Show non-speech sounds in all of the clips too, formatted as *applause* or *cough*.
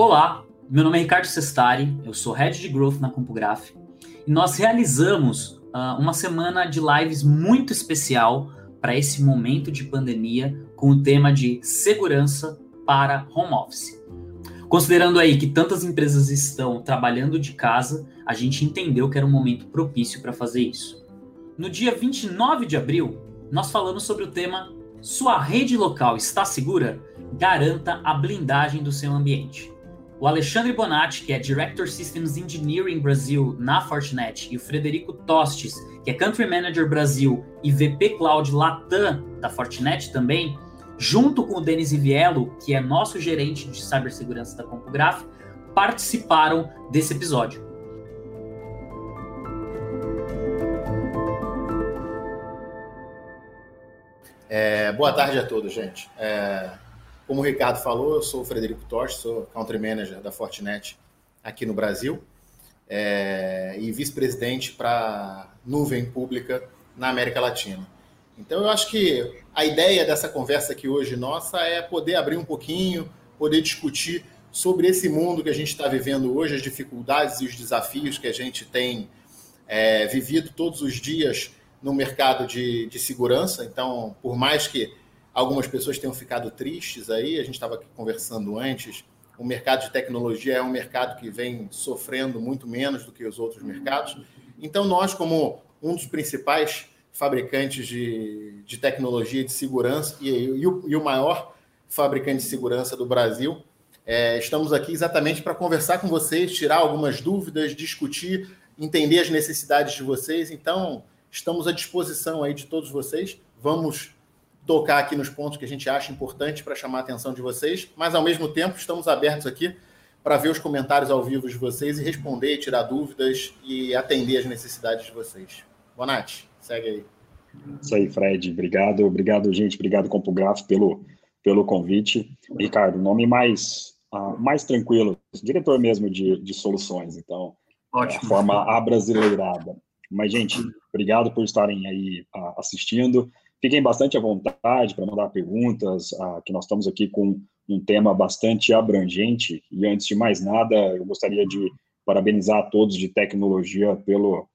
Olá, meu nome é Ricardo Sestari, eu sou Head de Growth na CompuGraph e nós realizamos uh, uma semana de lives muito especial para esse momento de pandemia com o tema de segurança para home office. Considerando aí que tantas empresas estão trabalhando de casa, a gente entendeu que era um momento propício para fazer isso. No dia 29 de abril, nós falamos sobre o tema Sua rede local está segura? Garanta a blindagem do seu ambiente. O Alexandre Bonatti, que é Director Systems Engineering Brasil na Fortinet, e o Frederico Tostes, que é Country Manager Brasil e VP Cloud Latam da Fortinet também, junto com o Denis Iviello, que é nosso gerente de cibersegurança da CompuGraph, participaram desse episódio. É, boa tarde a todos, gente. É, como o Ricardo falou, eu sou o Frederico Tosh, sou Country Manager da Fortinet aqui no Brasil é, e vice-presidente para nuvem pública na América Latina. Então, eu acho que a ideia dessa conversa aqui hoje nossa é poder abrir um pouquinho, poder discutir sobre esse mundo que a gente está vivendo hoje, as dificuldades e os desafios que a gente tem é, vivido todos os dias no mercado de, de segurança. Então, por mais que Algumas pessoas tenham ficado tristes aí, a gente estava conversando antes. O mercado de tecnologia é um mercado que vem sofrendo muito menos do que os outros mercados. Então, nós, como um dos principais fabricantes de, de tecnologia de segurança e, e, o, e, o, maior fabricante de segurança do Brasil, é, estamos aqui exatamente para conversar com vocês, tirar algumas dúvidas, discutir, entender as necessidades de vocês. Então, estamos à disposição aí de todos vocês. Vamos tocar aqui nos pontos que a gente acha importante para chamar a atenção de vocês, mas ao mesmo tempo estamos abertos aqui para ver os comentários ao vivo de vocês e responder, tirar dúvidas e atender as necessidades de vocês. Bonatti, segue aí. Isso aí, Fred. Obrigado, obrigado, gente. Obrigado, CompuGraph, pelo, pelo convite. Ricardo, nome mais, uh, mais tranquilo, diretor mesmo de, de soluções, então, Ótimo. É a forma abrasileirada. Mas, gente, obrigado por estarem aí uh, assistindo. Fiquem bastante à vontade para mandar perguntas, ah, que nós estamos aqui com um tema bastante abrangente. E antes de mais nada, eu gostaria de parabenizar a todos de tecnologia pelo,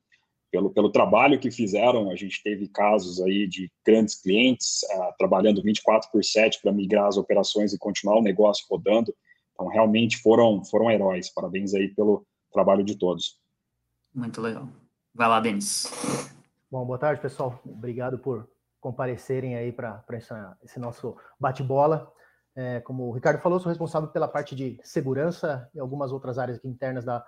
pelo, pelo trabalho que fizeram. A gente teve casos aí de grandes clientes ah, trabalhando 24 por 7 para migrar as operações e continuar o negócio rodando. Então, realmente foram, foram heróis. Parabéns aí pelo trabalho de todos. Muito legal. Vai lá, Denis. Bom, boa tarde, pessoal. Obrigado por comparecerem aí para esse nosso bate-bola. É, como o Ricardo falou, sou responsável pela parte de segurança e algumas outras áreas internas da,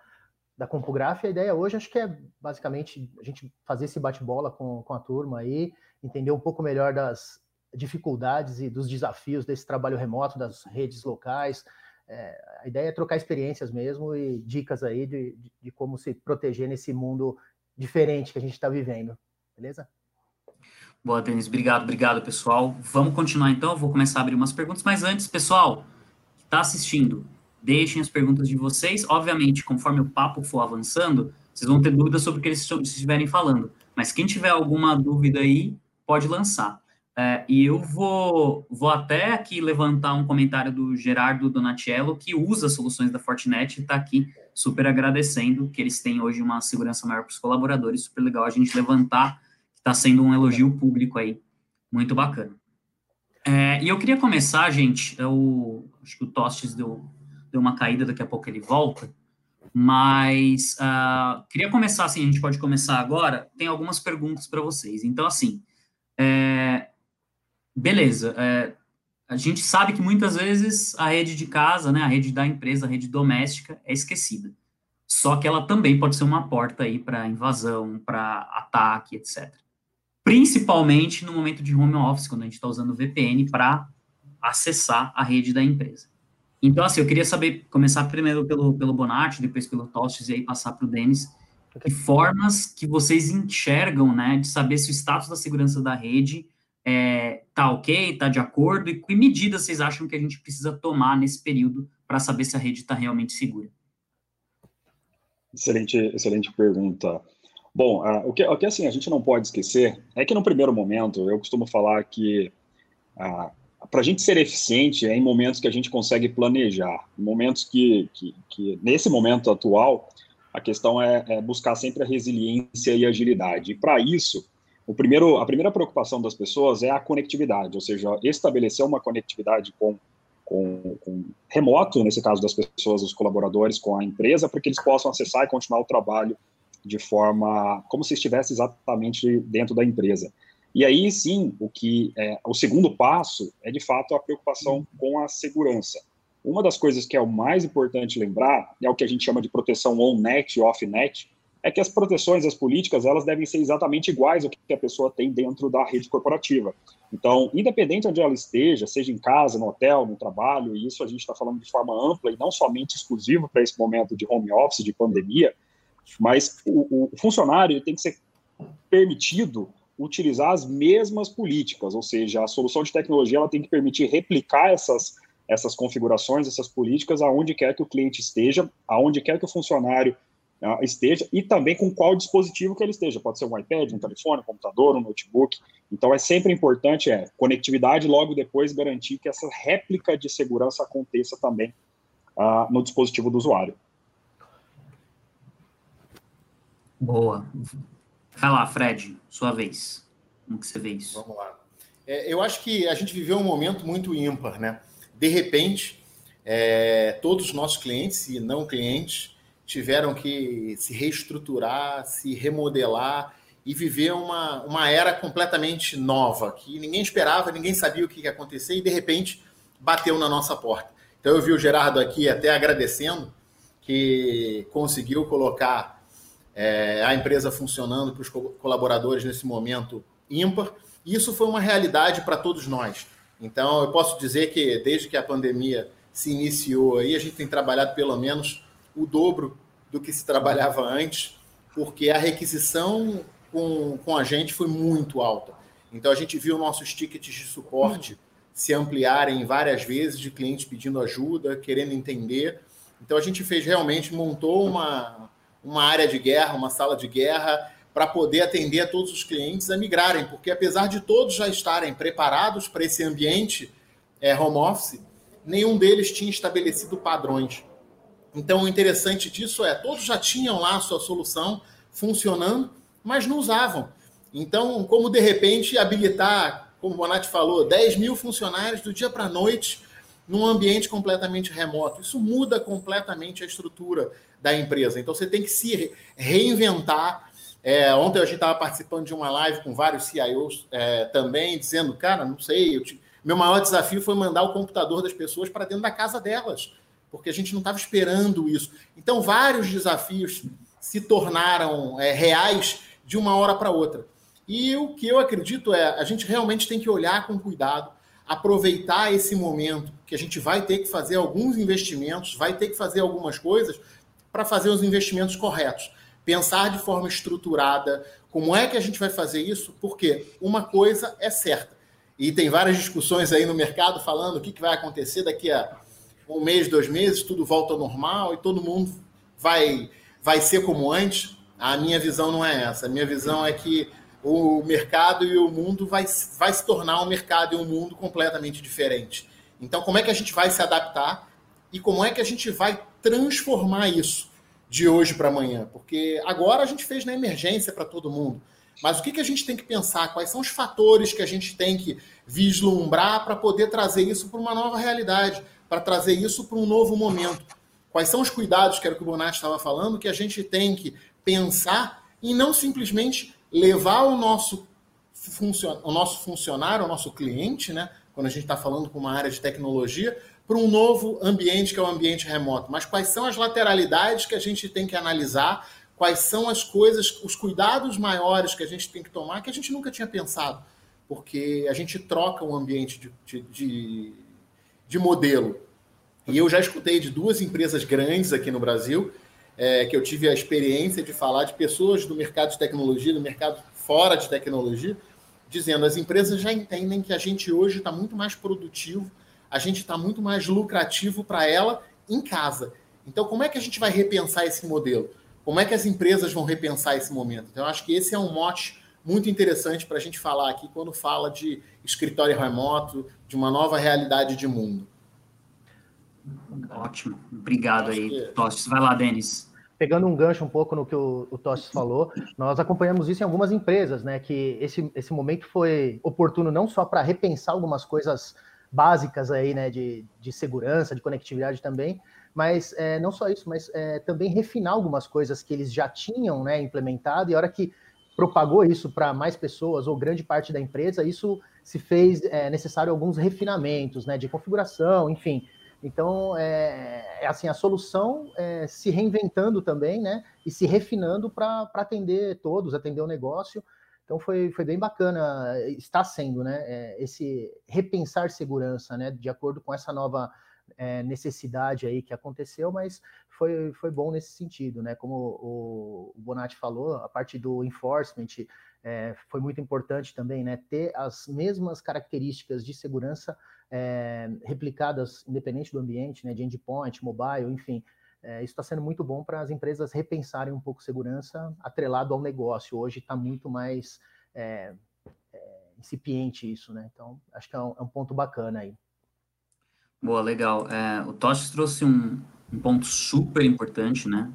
da CompuGraph. A ideia hoje acho que é basicamente a gente fazer esse bate-bola com, com a turma aí, entender um pouco melhor das dificuldades e dos desafios desse trabalho remoto, das redes locais. É, a ideia é trocar experiências mesmo e dicas aí de, de, de como se proteger nesse mundo diferente que a gente está vivendo. Beleza? Boa, Denis. Obrigado, obrigado, pessoal. Vamos continuar então. Eu vou começar a abrir umas perguntas, mas antes, pessoal, que está assistindo, deixem as perguntas de vocês. Obviamente, conforme o papo for avançando, vocês vão ter dúvidas sobre o que eles estiverem falando. Mas quem tiver alguma dúvida aí, pode lançar. É, e eu vou, vou até aqui levantar um comentário do Gerardo Donatello, que usa soluções da Fortinet e está aqui super agradecendo que eles têm hoje uma segurança maior para os colaboradores. Super legal a gente levantar está sendo um elogio público aí, muito bacana. É, e eu queria começar, gente, eu acho que o Tostes deu, deu uma caída, daqui a pouco ele volta, mas uh, queria começar assim, a gente pode começar agora, tem algumas perguntas para vocês. Então, assim, é, beleza, é, a gente sabe que muitas vezes a rede de casa, né, a rede da empresa, a rede doméstica é esquecida. Só que ela também pode ser uma porta aí para invasão, para ataque, etc principalmente no momento de home office, quando a gente está usando VPN para acessar a rede da empresa. Então, assim, eu queria saber, começar primeiro pelo, pelo Bonatti, depois pelo Tostes, e aí passar para o Denis, que formas que vocês enxergam, né, de saber se o status da segurança da rede é, tá ok, tá de acordo, e que medidas vocês acham que a gente precisa tomar nesse período para saber se a rede está realmente segura? Excelente, excelente pergunta. Bom, uh, o, que, o que assim a gente não pode esquecer é que no primeiro momento eu costumo falar que uh, para a gente ser eficiente é em momentos que a gente consegue planejar, momentos que, que, que nesse momento atual, a questão é, é, buscar sempre a resiliência e agilidade. E para isso, o primeiro, a primeira preocupação das pessoas é a conectividade, ou seja, estabelecer uma conectividade com, com, com remoto, nesse caso das pessoas, os colaboradores, com a empresa, para que eles possam acessar e continuar o trabalho de forma como se estivesse exatamente dentro da empresa. E aí sim, o que é, o segundo passo é de fato a preocupação com a segurança. Uma das coisas que é o mais importante lembrar é o que a gente chama de proteção on-net e off-net, é que as proteções, as políticas, elas devem ser exatamente iguais ao que a pessoa tem dentro da rede corporativa. Então, independente onde ela esteja, seja em casa, no hotel, no trabalho, e isso a gente está falando de forma ampla e não somente exclusivo para esse momento de home office, de pandemia, mas o, o funcionário tem que ser permitido utilizar as mesmas políticas, ou seja, a solução de tecnologia ela tem que permitir replicar essas, essas configurações, essas políticas aonde quer que o cliente esteja, aonde quer que o funcionário uh, esteja e também com qual dispositivo que ele esteja. Pode ser um iPad, um telefone, um computador, um notebook. Então é sempre importante é conectividade logo depois garantir que essa réplica de segurança aconteça também uh, no dispositivo do usuário. Boa. Vai lá, Fred, sua vez. Como que você vê isso? Vamos lá. É, eu acho que a gente viveu um momento muito ímpar, né? De repente, é, todos os nossos clientes e não clientes tiveram que se reestruturar, se remodelar e viver uma, uma era completamente nova, que ninguém esperava, ninguém sabia o que ia acontecer e de repente bateu na nossa porta. Então eu vi o Gerardo aqui até agradecendo que conseguiu colocar é, a empresa funcionando para os colaboradores nesse momento ímpar. Isso foi uma realidade para todos nós. Então eu posso dizer que desde que a pandemia se iniciou aí, a gente tem trabalhado pelo menos o dobro do que se trabalhava antes, porque a requisição com, com a gente foi muito alta. Então a gente viu nossos tickets de suporte se ampliarem várias vezes, de clientes pedindo ajuda, querendo entender. Então a gente fez realmente, montou uma, uma área de guerra, uma sala de guerra, para poder atender a todos os clientes a migrarem, porque apesar de todos já estarem preparados para esse ambiente é, home office, nenhum deles tinha estabelecido padrões. Então, o interessante disso é, todos já tinham lá a sua solução funcionando, mas não usavam. Então, como de repente habilitar, como o Bonatti falou, 10 mil funcionários do dia para a noite num ambiente completamente remoto? Isso muda completamente a estrutura da empresa. Então, você tem que se reinventar. É, ontem a gente estava participando de uma live com vários CIOs é, também, dizendo, cara, não sei, te... meu maior desafio foi mandar o computador das pessoas para dentro da casa delas porque a gente não estava esperando isso. Então, vários desafios se tornaram é, reais de uma hora para outra. E o que eu acredito é a gente realmente tem que olhar com cuidado, aproveitar esse momento que a gente vai ter que fazer alguns investimentos, vai ter que fazer algumas coisas para fazer os investimentos corretos. Pensar de forma estruturada como é que a gente vai fazer isso, porque uma coisa é certa. E tem várias discussões aí no mercado falando o que, vai acontecer daqui a um mês, dois meses, tudo volta ao normal e todo mundo vai, vai ser como antes. A minha visão não é essa. A minha visão é que o mercado e o mundo vai, vai se tornar um mercado e um mundo completamente diferente. Então, como é que a gente vai se adaptar e como é que a gente vai transformar isso de hoje para amanhã? Porque agora a gente fez na emergência para todo mundo. Mas o que, que a gente tem que pensar? Quais são os fatores que a gente tem que vislumbrar para poder trazer isso para uma nova realidade? para trazer isso para um novo momento. Quais são os cuidados, que era o que o Bonatti estava falando, que a gente tem que pensar e não simplesmente levar o nosso, funcion... o nosso funcionário, o nosso cliente, né, quando a gente está falando com uma área de tecnologia, para um novo ambiente que é o ambiente remoto. Mas quais são as lateralidades que a gente tem que analisar, quais são as coisas, os cuidados maiores que a gente tem que tomar que a gente nunca tinha pensado, porque a gente troca o ambiente de, de, de de modelo. E eu já escutei de duas empresas grandes aqui no Brasil, é, que eu tive a experiência de falar de pessoas do mercado de tecnologia, do mercado fora de tecnologia, dizendo as empresas já entendem que a gente hoje está muito mais produtivo, a gente está muito mais lucrativo para ela em casa. Então, como é que a gente vai repensar esse modelo? Como é que as empresas vão repensar esse momento? Então, acho que esse é um mote muito interessante para a gente falar aqui quando fala de escritório remoto, de uma nova realidade de mundo. Ótimo, obrigado aí, que... Tostes. Vai lá, Denis. Pegando um gancho um pouco no que o, o Tostes falou, nós acompanhamos isso em algumas empresas, né? Que esse, esse momento foi oportuno não só para repensar algumas coisas básicas aí, né? De, de segurança, de conectividade também, mas é, não só isso, mas é, também refinar algumas coisas que eles já tinham né, implementado, e a hora que propagou isso para mais pessoas, ou grande parte da empresa, isso se fez é, necessário alguns refinamentos né, de configuração, enfim. Então, é, é assim, a solução é se reinventando também, né? E se refinando para atender todos, atender o negócio. Então, foi, foi bem bacana, está sendo, né? É, esse repensar segurança, né? De acordo com essa nova é, necessidade aí que aconteceu, mas foi, foi bom nesse sentido, né? Como o, o Bonatti falou, a parte do enforcement é, foi muito importante também, né? Ter as mesmas características de segurança é, replicadas independente do ambiente, né? De endpoint, mobile, enfim. É, isso está sendo muito bom para as empresas repensarem um pouco segurança atrelado ao negócio. Hoje está muito mais é, é, incipiente isso, né? Então, acho que é um, é um ponto bacana aí. Boa, legal. É, o Tosh trouxe um, um, ponto super importante, né?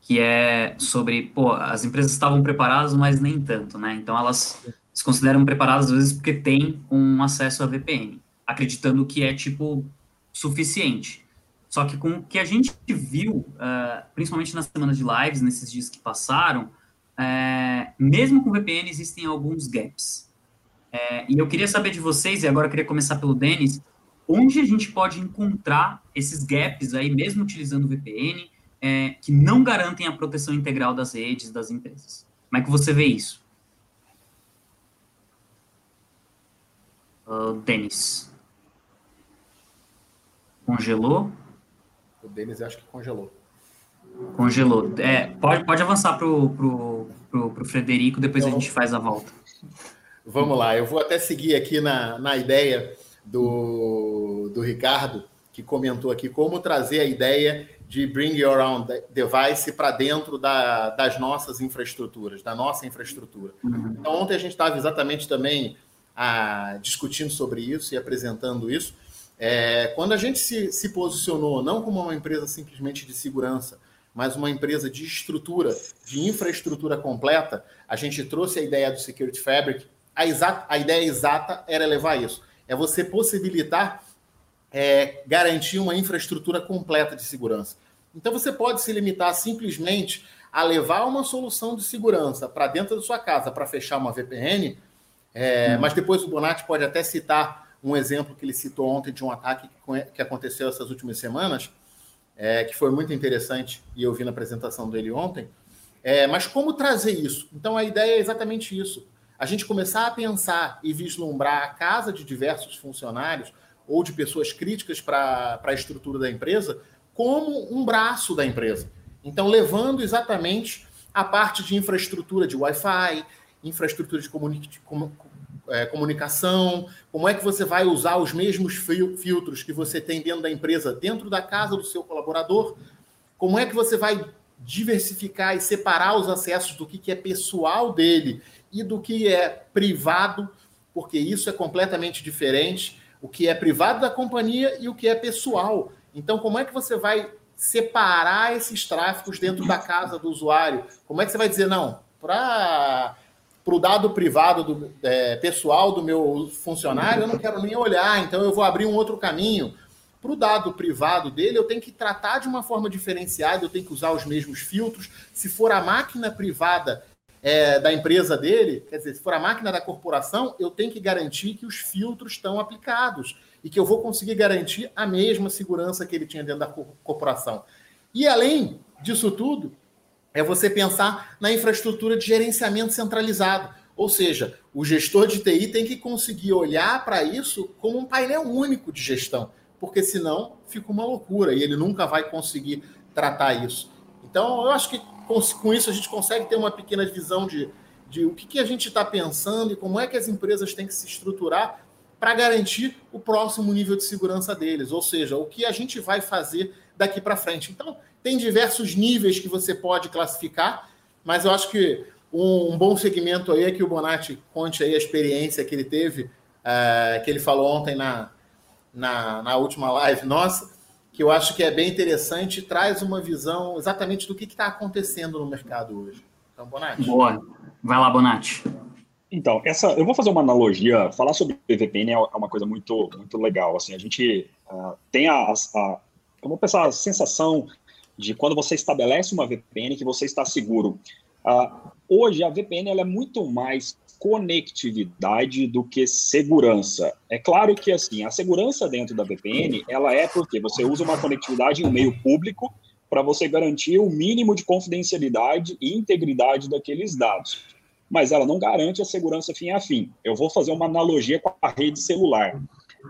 Que é sobre, pô, as empresas estavam preparadas, mas nem tanto, né? Então elas se consideram preparadas às vezes porque têm um acesso a VPN, acreditando que é tipo suficiente. Só que com o que a gente viu, uh, principalmente nas semanas de lives, nesses dias que passaram, é, mesmo com VPN existem alguns gaps. É, e eu queria saber de vocês, e agora eu queria começar pelo Denis, onde a gente pode encontrar esses gaps aí, mesmo utilizando VPN, é, que não garantem a proteção integral das redes das empresas. Como é que você vê isso? Uh, Denis. Congelou? O Denis acho que congelou. Congelou. É, pode, pode avançar para o pro, pro, pro Frederico, depois então, a gente faz a volta. Vamos lá, eu vou até seguir aqui na, na ideia do, do Ricardo, que comentou aqui como trazer a ideia de bring your own device para dentro da, das nossas infraestruturas, da nossa infraestrutura. Uhum. Então, ontem a gente estava exatamente também ah, discutindo sobre isso e apresentando isso. É, quando a gente se, se posicionou não como uma empresa simplesmente de segurança, mas uma empresa de estrutura, de infraestrutura completa, a gente trouxe a ideia do Security Fabric. A, exata, a ideia exata era levar isso é você possibilitar é, garantir uma infraestrutura completa de segurança. Então você pode se limitar simplesmente a levar uma solução de segurança para dentro da sua casa para fechar uma VPN, é, hum. mas depois o Bonatti pode até citar um exemplo que ele citou ontem de um ataque que aconteceu essas últimas semanas, é, que foi muito interessante e eu vi na apresentação dele ontem. É, mas como trazer isso? Então a ideia é exatamente isso a gente começar a pensar e vislumbrar a casa de diversos funcionários ou de pessoas críticas para a estrutura da empresa como um braço da empresa. Então, levando exatamente a parte de infraestrutura de Wi-Fi, infraestrutura de comuni é, comunicação, como é que você vai usar os mesmos filtros que você tem dentro da empresa, dentro da casa do seu colaborador, como é que você vai diversificar e separar os acessos do que, que é pessoal dele e do que é privado, porque isso é completamente diferente. O que é privado da companhia e o que é pessoal. Então, como é que você vai separar esses tráficos dentro da casa do usuário? Como é que você vai dizer, não, para o dado privado do é, pessoal do meu funcionário, eu não quero nem olhar, então eu vou abrir um outro caminho. Para o dado privado dele, eu tenho que tratar de uma forma diferenciada, eu tenho que usar os mesmos filtros. Se for a máquina privada é, da empresa dele, quer dizer, se for a máquina da corporação, eu tenho que garantir que os filtros estão aplicados e que eu vou conseguir garantir a mesma segurança que ele tinha dentro da corporação. E além disso tudo, é você pensar na infraestrutura de gerenciamento centralizado. Ou seja, o gestor de TI tem que conseguir olhar para isso como um painel único de gestão, porque senão fica uma loucura e ele nunca vai conseguir tratar isso. Então, eu acho que com, isso a gente consegue ter uma pequena visão de, de o que, que a gente está pensando e como é que as empresas têm que se estruturar para garantir o próximo nível de segurança deles, ou seja, o que a gente vai fazer daqui para frente. Então, tem diversos níveis que você pode classificar, mas eu acho que Um, um, bom segmento aí é que o Bonatti conte aí a experiência que ele teve, é, que ele falou ontem na, na, na, última live nossa, que eu acho que é bem interessante, traz uma visão exatamente do que está acontecendo no mercado hoje. Então, Bonatti. Boa. Vai lá, Bonatti. Então, essa, eu vou fazer uma analogia. Falar sobre VPN é uma coisa muito, muito legal. Assim, a gente uh, tem a, a, vamos pensar, a sensação de quando você estabelece uma VPN que você está seguro. Uh, hoje, a VPN ela é muito mais conectividade do que segurança. É claro que assim, a segurança dentro da VPN, ela é porque você usa uma conectividade em um meio público para você garantir o mínimo de confidencialidade e integridade daqueles dados. Mas ela não garante a segurança fim a fim. Eu vou fazer uma analogia com a rede celular.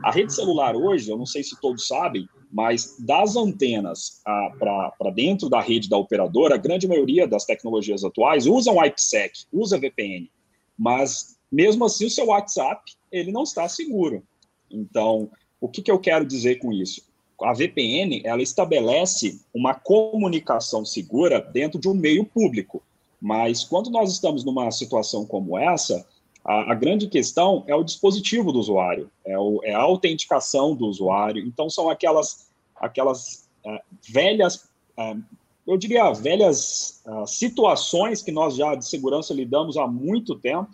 A rede celular hoje, eu não sei se todos sabem, mas das antenas ah, para dentro da rede da operadora, a grande maioria das tecnologias atuais usam IPsec, usa VPN, mas mesmo assim o seu WhatsApp ele não está seguro. Então, o que, que eu quero dizer com isso? A VPN ela estabelece uma comunicação segura dentro de um meio público, mas quando nós estamos numa situação como essa, a, grande questão é o dispositivo do usuário, é, o, é, a autenticação do usuário. Então, são aquelas, aquelas uh, velhas, uh, eu diria, velhas uh, situações que nós já de segurança lidamos há muito tempo,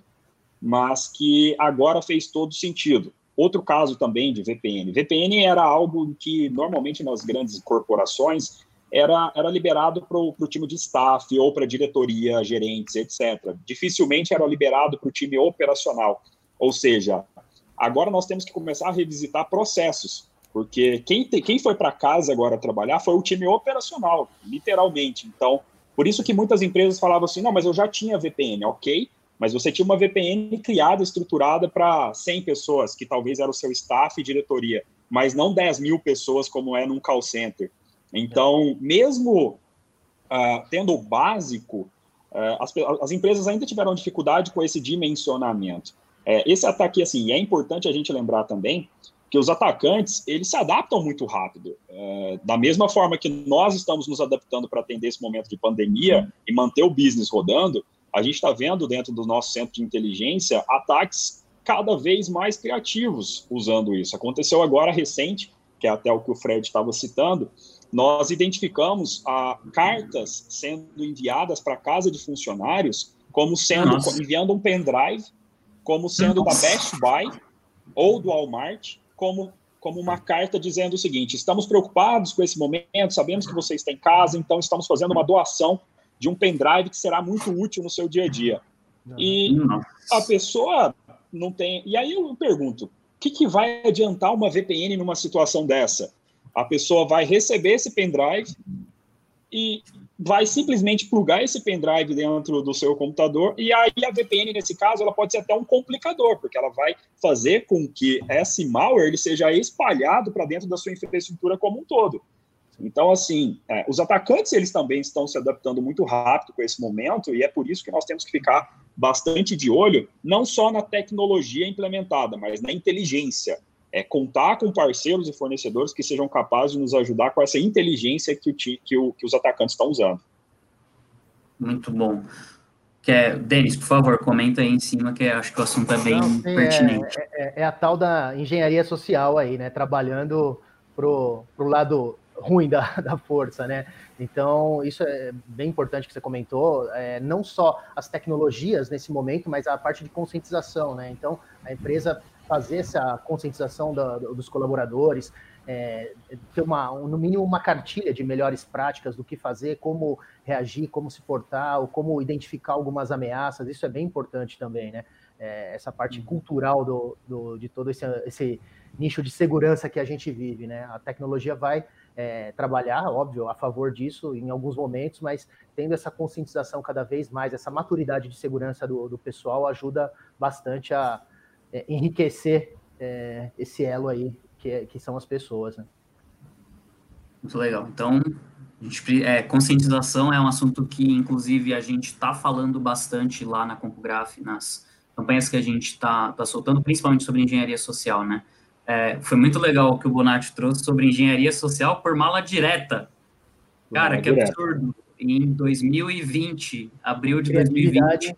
mas que agora fez todo sentido. Outro caso também de VPN. VPN era algo que normalmente nas grandes corporações era, era liberado para o time de staff ou para diretoria, gerentes, etc. Dificilmente era liberado para o time operacional. Ou seja, agora nós temos que começar a revisitar processos, porque quem, te, quem foi para casa agora trabalhar foi o time operacional, literalmente. Então, por isso que muitas empresas falavam assim: não, mas eu já tinha VPN, ok, mas você tinha uma VPN criada, estruturada para 100 pessoas, que talvez era o seu staff e diretoria, mas não 10 mil pessoas, como é num call center. Então, mesmo uh, tendo o básico, uh, as, as, empresas ainda tiveram dificuldade com esse dimensionamento. Uh, esse ataque, assim, é importante a gente lembrar também que os atacantes, eles se adaptam muito rápido. É, da mesma forma que nós estamos nos adaptando para atender esse momento de pandemia e manter o business rodando, a gente está vendo dentro do nosso centro de inteligência ataques cada vez mais criativos usando isso. Aconteceu agora recente, que é até o que o Fred estava citando, nós identificamos ah, cartas sendo enviadas para casa de funcionários como sendo Nossa. enviando um pendrive, como sendo Nossa. da Best Buy ou do Walmart, como como uma carta dizendo o seguinte: estamos preocupados com esse momento, sabemos que você está em casa, então estamos fazendo uma doação de um pendrive que será muito útil no seu dia a dia. E a pessoa não tem. E aí eu pergunto: o que, que vai adiantar uma VPN numa situação dessa? A pessoa vai receber esse pendrive e vai simplesmente plugar esse pendrive dentro do seu computador e aí a VPN nesse caso ela pode ser até um complicador porque ela vai fazer com que esse malware ele seja espalhado para dentro da sua infraestrutura como um todo. Então, assim, é, os atacantes eles também estão se adaptando muito rápido com esse momento e é por isso que nós temos que ficar bastante de olho, não só na tecnologia implementada, mas na inteligência é contar com parceiros e fornecedores que sejam capazes de nos ajudar com essa inteligência que, o, que, o, que os atacantes estão usando. Muito bom. Quer, Denis, por favor, comenta aí em cima, que acho que o assunto é bem Não, sim, pertinente. É, é, é, a tal da engenharia social aí, né? Trabalhando pro, pro lado ruim da, *laughs* da força, né? Então, isso é bem importante que você comentou, é, não só as tecnologias nesse momento, mas a parte de conscientização, né? Então, a empresa fazer essa conscientização da, dos colaboradores, é, ter uma, no mínimo uma cartilha de melhores práticas do que fazer, como reagir, como se portar, ou como identificar algumas ameaças, isso é bem importante também, né? É, essa parte uhum. cultural do, do, de todo esse, esse nicho de segurança que a gente vive, né? A tecnologia vai é, trabalhar, óbvio, a favor disso em alguns momentos, mas tendo essa conscientização cada vez mais, essa maturidade de segurança do, do pessoal ajuda bastante a, é, enriquecer é, esse elo aí, que, é, que são as pessoas. Né? Muito legal. Então, gente, é, conscientização é um assunto que, inclusive, a gente está falando bastante lá na CompuGraph, nas campanhas que a gente está tá soltando, principalmente sobre engenharia social, né? É, foi muito legal o que o Bonatti trouxe sobre engenharia social por mala direta. Cara, mala que direta. absurdo. em 2020, abril de 2020.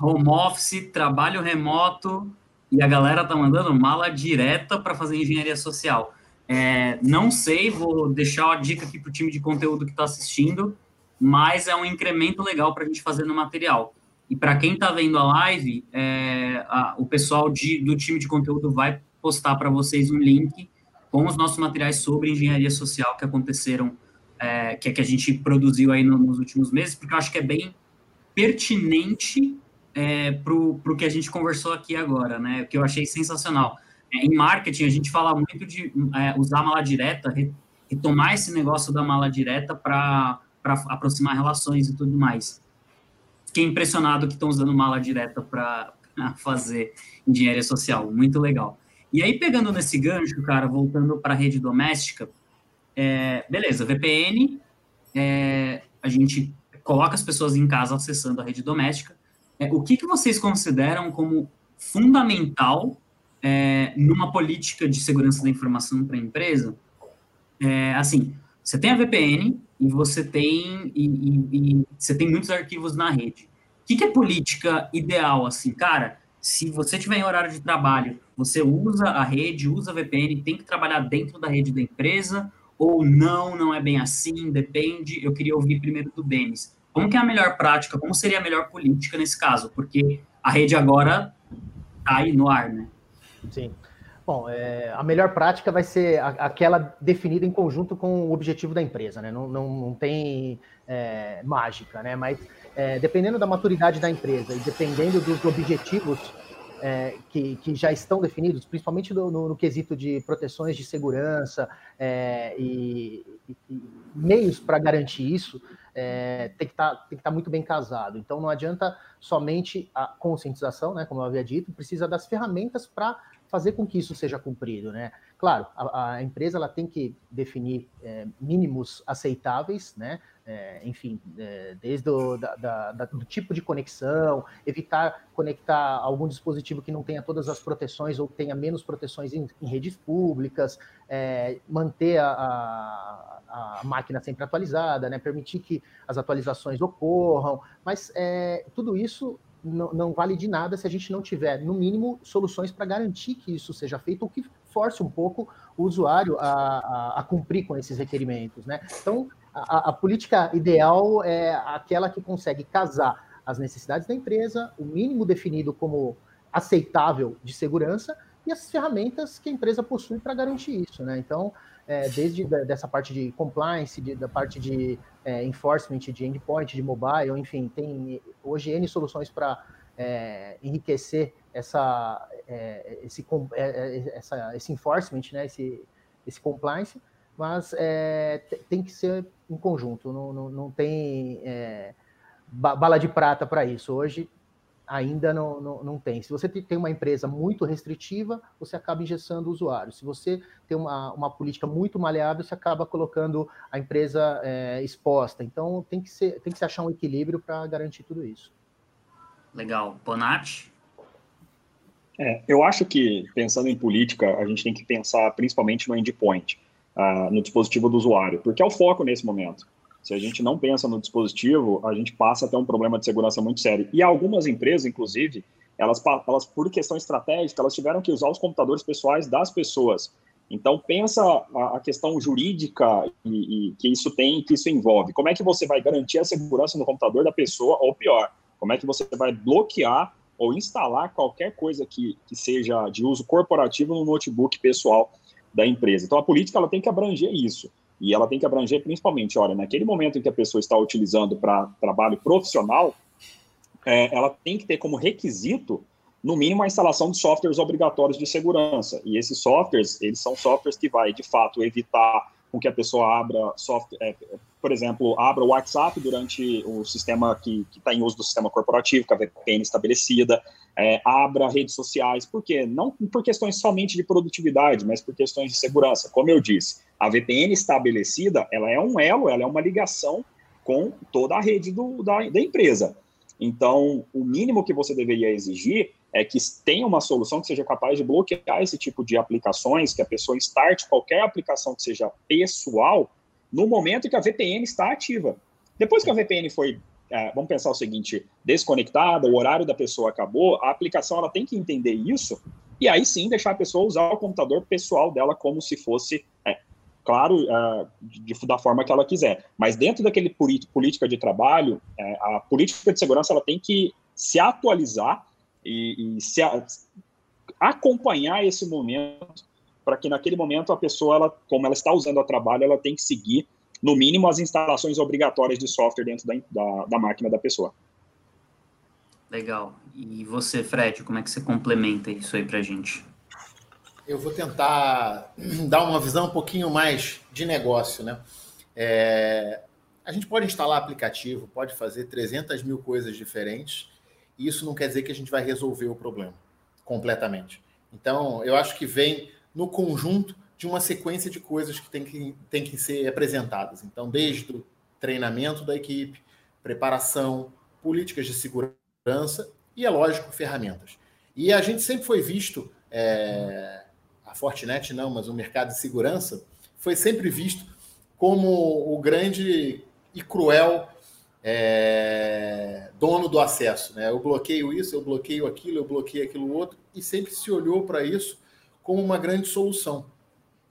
Home office, trabalho remoto, e a galera tá mandando mala direta para fazer engenharia social. É, não sei, vou deixar a dica aqui para o time de conteúdo que está assistindo, mas é um incremento legal para a gente fazer no material. E para quem está vendo a live, é, a, o pessoal de, do time de conteúdo vai postar para vocês um link com os nossos materiais sobre engenharia social que aconteceram, é, que, que a gente produziu aí no, nos últimos meses, porque eu acho que é bem pertinente é, para o que a gente conversou aqui agora, né? Que eu achei sensacional. É, em marketing, a gente fala muito de é, usar a mala direta, retomar esse negócio da mala direta para aproximar relações e tudo mais. Fiquei impressionado que estão usando mala direta para fazer engenharia social. Muito legal. E aí, pegando nesse gancho, cara, voltando para a rede doméstica, é, beleza, VPN, é, a gente coloca as pessoas em casa acessando a rede doméstica. É, o que, que vocês consideram como fundamental é, numa política de segurança da informação para a empresa? É, assim, você tem a VPN e você tem e, e, e você tem muitos arquivos na rede. O que, que é política ideal, assim, cara? Se você tiver em horário de trabalho, você usa a rede, usa a VPN, tem que trabalhar dentro da rede da empresa, ou não, não é bem assim, depende. Eu queria ouvir primeiro do Denis. Como que é a melhor prática? Como seria a melhor política nesse caso? Porque a rede agora está aí no ar, né? Sim. Bom, é, a melhor prática vai ser aquela definida em conjunto com o objetivo da empresa, né? Não, não, não tem é, mágica, né? Mas é, dependendo da maturidade da empresa e dependendo dos objetivos é, que, que, já estão definidos, principalmente no, no, no quesito de proteções de segurança é, e, e, e, meios para garantir isso, é, tem que tá, estar tá muito bem casado. Então não adianta somente a conscientização, né, como eu havia dito, precisa das ferramentas para fazer com que isso seja cumprido, né? Claro, a, a empresa ela tem que definir é, mínimos aceitáveis, né? É, enfim, é, desde o da, da, do tipo de conexão, evitar conectar algum dispositivo que não tenha todas as proteções ou tenha menos proteções em, em redes públicas, é, manter a, a, a, máquina sempre atualizada, né? permitir que as atualizações ocorram, mas é, tudo isso não, não, vale de nada se a gente não tiver, no mínimo, soluções para garantir que isso seja feito ou que force um pouco o usuário a, a, a cumprir com esses requerimentos. Né? Então, a, a, política ideal é aquela que consegue casar as necessidades da empresa, o mínimo definido como aceitável de segurança e as ferramentas que a empresa possui para garantir isso. Né? Então, é, desde da, dessa parte de compliance, de, da parte de é, enforcement, de endpoint, de mobile, enfim, tem hoje N soluções para é, enriquecer essa, é, esse, é, é, essa, esse enforcement, né, esse, esse compliance, mas tem que ser em conjunto, não, não, não tem bala de prata para isso. Hoje ainda não, não, não, tem. Se você tem uma empresa muito restritiva, você acaba engessando o usuário. Se você tem uma, uma política muito maleável, você acaba colocando a empresa é, exposta. Então, tem que, ser, tem que se achar um equilíbrio para garantir tudo isso. Legal. Bonatti? É, eu acho que, pensando em política, a gente tem que pensar principalmente no endpoint, uh, no dispositivo do usuário, porque é o foco nesse momento. Se a gente não pensa no dispositivo, a gente passa a ter um problema de segurança muito sério. E algumas empresas, inclusive, elas, elas por questão estratégica, elas tiveram que usar os computadores pessoais das pessoas. Então pensa a, a questão jurídica e, e, que isso tem, que isso envolve. Como é que você vai garantir a segurança no computador da pessoa, ou pior, como é que você vai bloquear ou instalar qualquer coisa que, que seja de uso corporativo no notebook pessoal da empresa. Então a política ela tem que abranger isso. E ela tem que abranger principalmente, olha, naquele momento em que a pessoa está utilizando para trabalho profissional, é, ela tem que ter como requisito, no mínimo, a instalação de softwares obrigatórios de segurança. E esses softwares, eles são softwares que vai, de fato, evitar com que a pessoa abra software, é, por exemplo, abra o WhatsApp durante o sistema que está em uso do sistema corporativo, com a VPN estabelecida, é, abra redes sociais, por quê? Não por questões somente de produtividade, mas por questões de segurança. Como eu disse, a VPN estabelecida, ela é um elo, ela é uma ligação com toda a rede do, da, da empresa. Então, o mínimo que você deveria exigir é que tenha uma solução que seja capaz de bloquear esse tipo de aplicações, que a pessoa start qualquer aplicação que seja pessoal no momento que a VPN está ativa. Depois que a VPN foi, é, vamos pensar o seguinte, desconectada, o horário da pessoa acabou, a aplicação ela tem que entender isso e aí sim deixar a pessoa usar o computador pessoal dela como se fosse, é, claro, uh, de, da forma que ela quiser. Mas dentro daquele política de trabalho, é, a política de segurança ela tem que se atualizar e, e se a, acompanhar esse momento para que naquele momento a pessoa, ela, como ela está usando a trabalho, ela tem que seguir no mínimo as instalações obrigatórias de software dentro da, da, da máquina da pessoa. Legal. E você, Fred, como é que você complementa isso aí para a gente? Eu vou tentar *clears throat* dar uma visão um pouquinho mais de negócio, né? É, a gente pode instalar aplicativo, pode fazer 300 mil coisas diferentes, isso não quer dizer que a gente vai resolver o problema completamente. Então, eu acho que vem no conjunto de uma sequência de coisas que tem que, tem que ser apresentadas. Então, desde o treinamento da equipe, preparação, políticas de segurança e, é lógico, ferramentas. E a gente sempre foi visto, é, a Fortinet não, mas o mercado de segurança foi sempre visto como o grande e cruel é, dono do acesso. Né? Eu bloqueio isso, eu bloqueio aquilo, eu bloqueio aquilo outro, e sempre se olhou para isso como uma grande solução.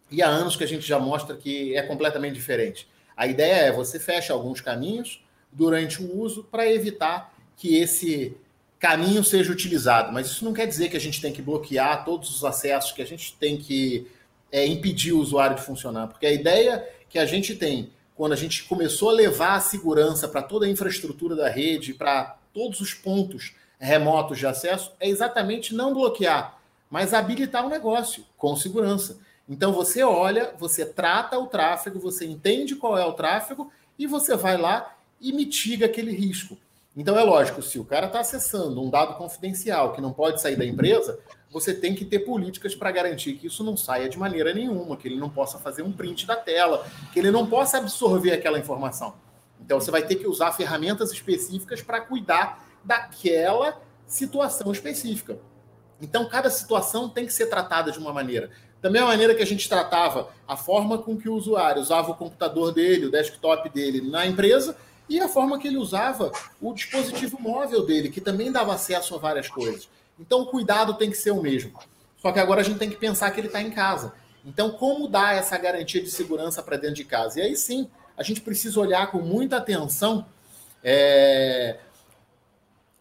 E há anos que a gente já mostra que é completamente diferente. A ideia é você fecha alguns caminhos durante o uso para evitar que esse caminho seja utilizado. Mas isso não quer dizer que a gente tem que bloquear todos os acessos, que a gente tem que é, impedir o usuário de funcionar. Porque a ideia que a gente tem quando a gente começou a levar a segurança para toda a infraestrutura da rede, para todos os pontos remotos de acesso, é exatamente não bloquear, mas habilitar o negócio com segurança. Então você olha, você trata o tráfego, você entende qual é o tráfego e você vai lá e mitiga aquele risco. Então é lógico, se o cara está acessando um dado confidencial que não pode sair da empresa, você tem que ter políticas para garantir que isso não saia de maneira nenhuma, que ele não possa fazer um print da tela, que ele não possa absorver aquela informação. Então você vai ter que usar ferramentas específicas para cuidar daquela situação específica. Então cada situação tem que ser tratada de uma maneira. Da mesma maneira que a gente tratava a forma com que o usuário usava o computador dele, o desktop dele na empresa, e a forma que ele usava o dispositivo móvel dele, que também dava acesso a várias coisas. Então o cuidado tem que ser o mesmo. Só que agora a gente tem que pensar que ele está em casa. Então, como dar essa garantia de segurança para dentro de casa? E aí sim, a gente precisa olhar com muita atenção é,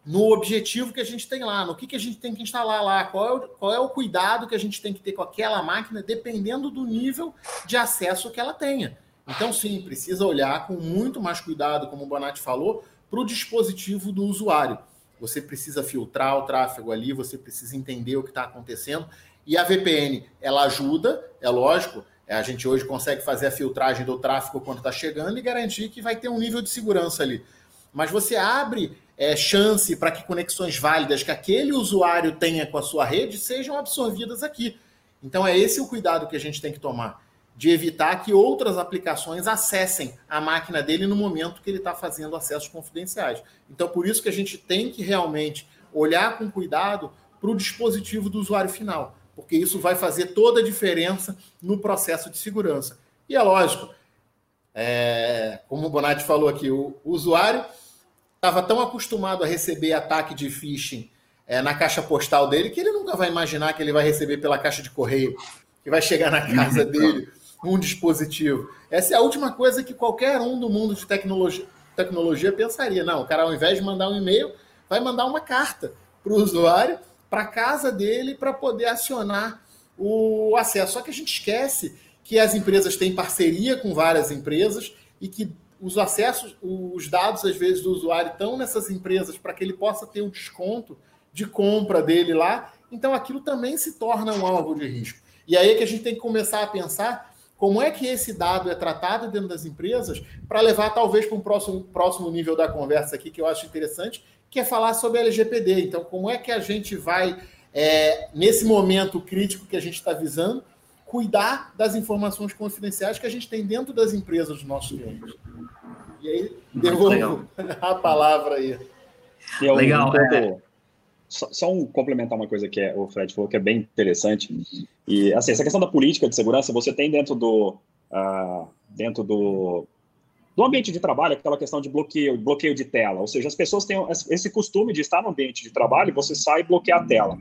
no objetivo que a gente tem lá, no que, que a gente tem que instalar lá, qual é, o, qual é o cuidado que a gente tem que ter com aquela máquina, dependendo do nível de acesso que ela tenha. Então, sim, precisa olhar com muito mais cuidado, como o Bonatti falou, para o dispositivo do usuário. Você precisa filtrar o tráfego ali, você precisa entender o que está acontecendo. E a VPN, ela ajuda, é lógico, a gente hoje consegue fazer a filtragem do tráfego quando está chegando e garantir que vai ter um nível de segurança ali. Mas você abre é, chance para que conexões válidas que aquele usuário tenha com a sua rede sejam absorvidas aqui. Então é esse o cuidado que a gente tem que tomar, de evitar que outras aplicações acessem a máquina dele no momento que ele está fazendo acessos confidenciais. Então por isso que a gente tem que realmente olhar com cuidado para o dispositivo do usuário final, porque isso vai fazer toda a diferença no processo de segurança. E é lógico, é, como o Bonatti falou aqui, o, o usuário estava tão acostumado a receber ataque de phishing é, na caixa postal dele que ele nunca vai imaginar que ele vai receber pela caixa de correio, que vai chegar na casa *laughs* dele um dispositivo. Essa é a última coisa que qualquer um do mundo de tecnologia, tecnologia pensaria. Não, o cara, ao invés de mandar um e-mail, vai mandar uma carta para o usuário, para a casa dele, para poder acionar o acesso. Só que a gente esquece que as empresas têm parceria com várias empresas e que os acessos, os dados, às vezes, do usuário estão nessas empresas para que ele possa ter um desconto de compra dele lá. Então, aquilo também se torna um alvo de risco. E aí é que a gente tem que começar a pensar como é que esse dado é tratado dentro das empresas para levar, talvez, para um próximo, próximo nível da conversa aqui, que eu acho interessante, que é falar sobre LGPD. Então, como é que a gente vai, é, nesse momento crítico que a gente está visando, cuidar das informações confidenciais que a gente tem dentro das empresas dos nossos clientes. E aí, devolvo *laughs* a palavra aí. Legal. é... só, só, um complementar uma coisa que é, o Fred falou que é bem interessante. E assim, essa questão da política de segurança, você tem dentro do. Uh, dentro do do ambiente de trabalho, aquela questão de bloqueio, bloqueio de tela. Ou seja, as pessoas têm esse costume de estar no ambiente de trabalho, você sai e bloqueia a tela.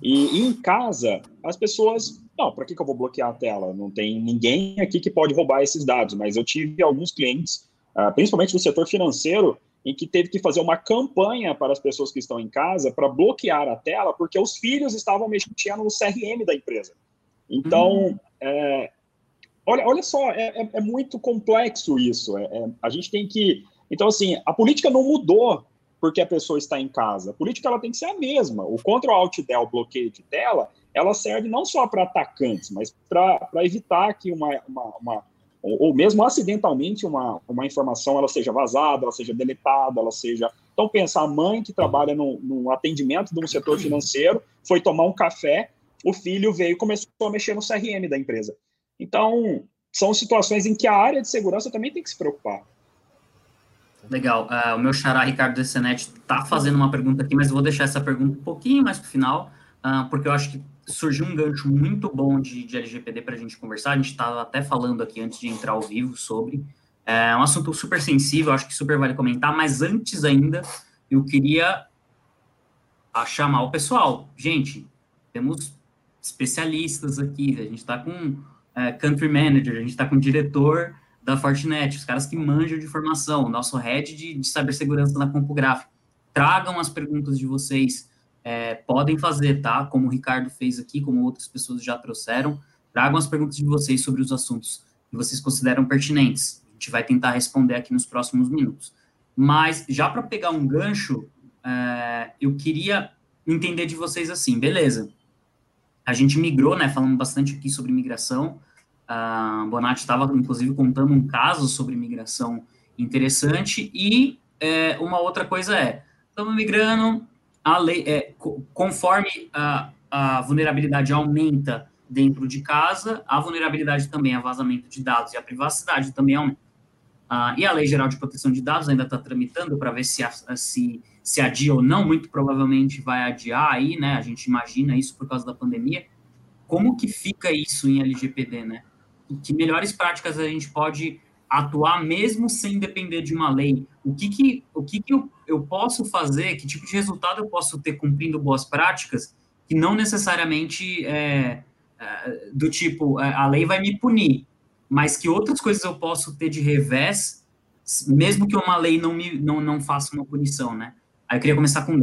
E, e em casa, as pessoas, não, para que, que eu vou bloquear a tela? Não tem ninguém aqui que pode roubar esses dados, mas eu tive alguns clientes, uh, principalmente no setor financeiro, em que teve que fazer uma campanha para as pessoas que estão em casa para bloquear a tela, porque os filhos estavam mexendo no CRM da empresa. Então, uhum. é, olha, olha só, é, é, é muito complexo isso. É, é, a gente tem que. Então, assim, a política não mudou porque a pessoa está em casa. A política ela tem que ser a mesma. O Ctrl Alt Del, bloqueio de tela, ela serve não só para atacantes, mas para evitar que uma, uma, uma ou, ou, mesmo acidentalmente uma, uma informação ela seja vazada, ela seja deletada, ela seja. Então, pensa, a mãe que trabalha no, no atendimento de um setor financeiro foi tomar um café, o filho veio e começou a mexer no CRM da empresa. Então, são situações em que a área de segurança também tem que se preocupar. Legal. Uh, o meu xará Ricardo Decenetti está fazendo uma pergunta aqui, mas eu vou deixar essa pergunta um pouquinho mais para o final, uh, porque eu acho que surgiu um gancho muito bom de, de LGPD para a gente conversar. A gente estava até falando aqui antes de entrar ao vivo sobre. É um assunto super sensível, acho que super vale comentar, mas antes ainda, eu queria chamar o pessoal. Gente, temos especialistas aqui, a gente está com é, country manager, a gente está com diretor da Fortinet, os caras que manjam de formação, nosso head de, de cibersegurança na CompuGraph. Tragam as perguntas de vocês, é, podem fazer, tá? Como o Ricardo fez aqui, como outras pessoas já trouxeram, tragam as perguntas de vocês sobre os assuntos que vocês consideram pertinentes. A gente vai tentar responder aqui nos próximos minutos. Mas, já para pegar um gancho, é, eu queria entender de vocês assim, beleza. A gente migrou, né? Falando bastante aqui sobre migração. A Bonatti estava, inclusive, contando um caso sobre migração interessante. E é, uma outra coisa é, estamos migrando, a lei, é, conforme a, a vulnerabilidade aumenta dentro de casa, a vulnerabilidade também a vazamento de dados e a privacidade também aumenta. Ah, e a Lei Geral de Proteção de Dados ainda está tramitando para ver se, se, se adia ou não, muito provavelmente vai adiar aí, né? A gente imagina isso por causa da pandemia. Como que fica isso em LGPD, né? E que melhores práticas a gente pode atuar mesmo sem depender de uma lei? O que que, o que, que eu, eu posso fazer, que tipo de resultado eu posso ter cumprindo boas práticas, que não necessariamente é, é, do tipo, é, a lei vai me punir, mas que outras coisas eu posso ter de revés, mesmo que uma lei não, me, não, não faça uma punição, né? Aí eu queria começar com o.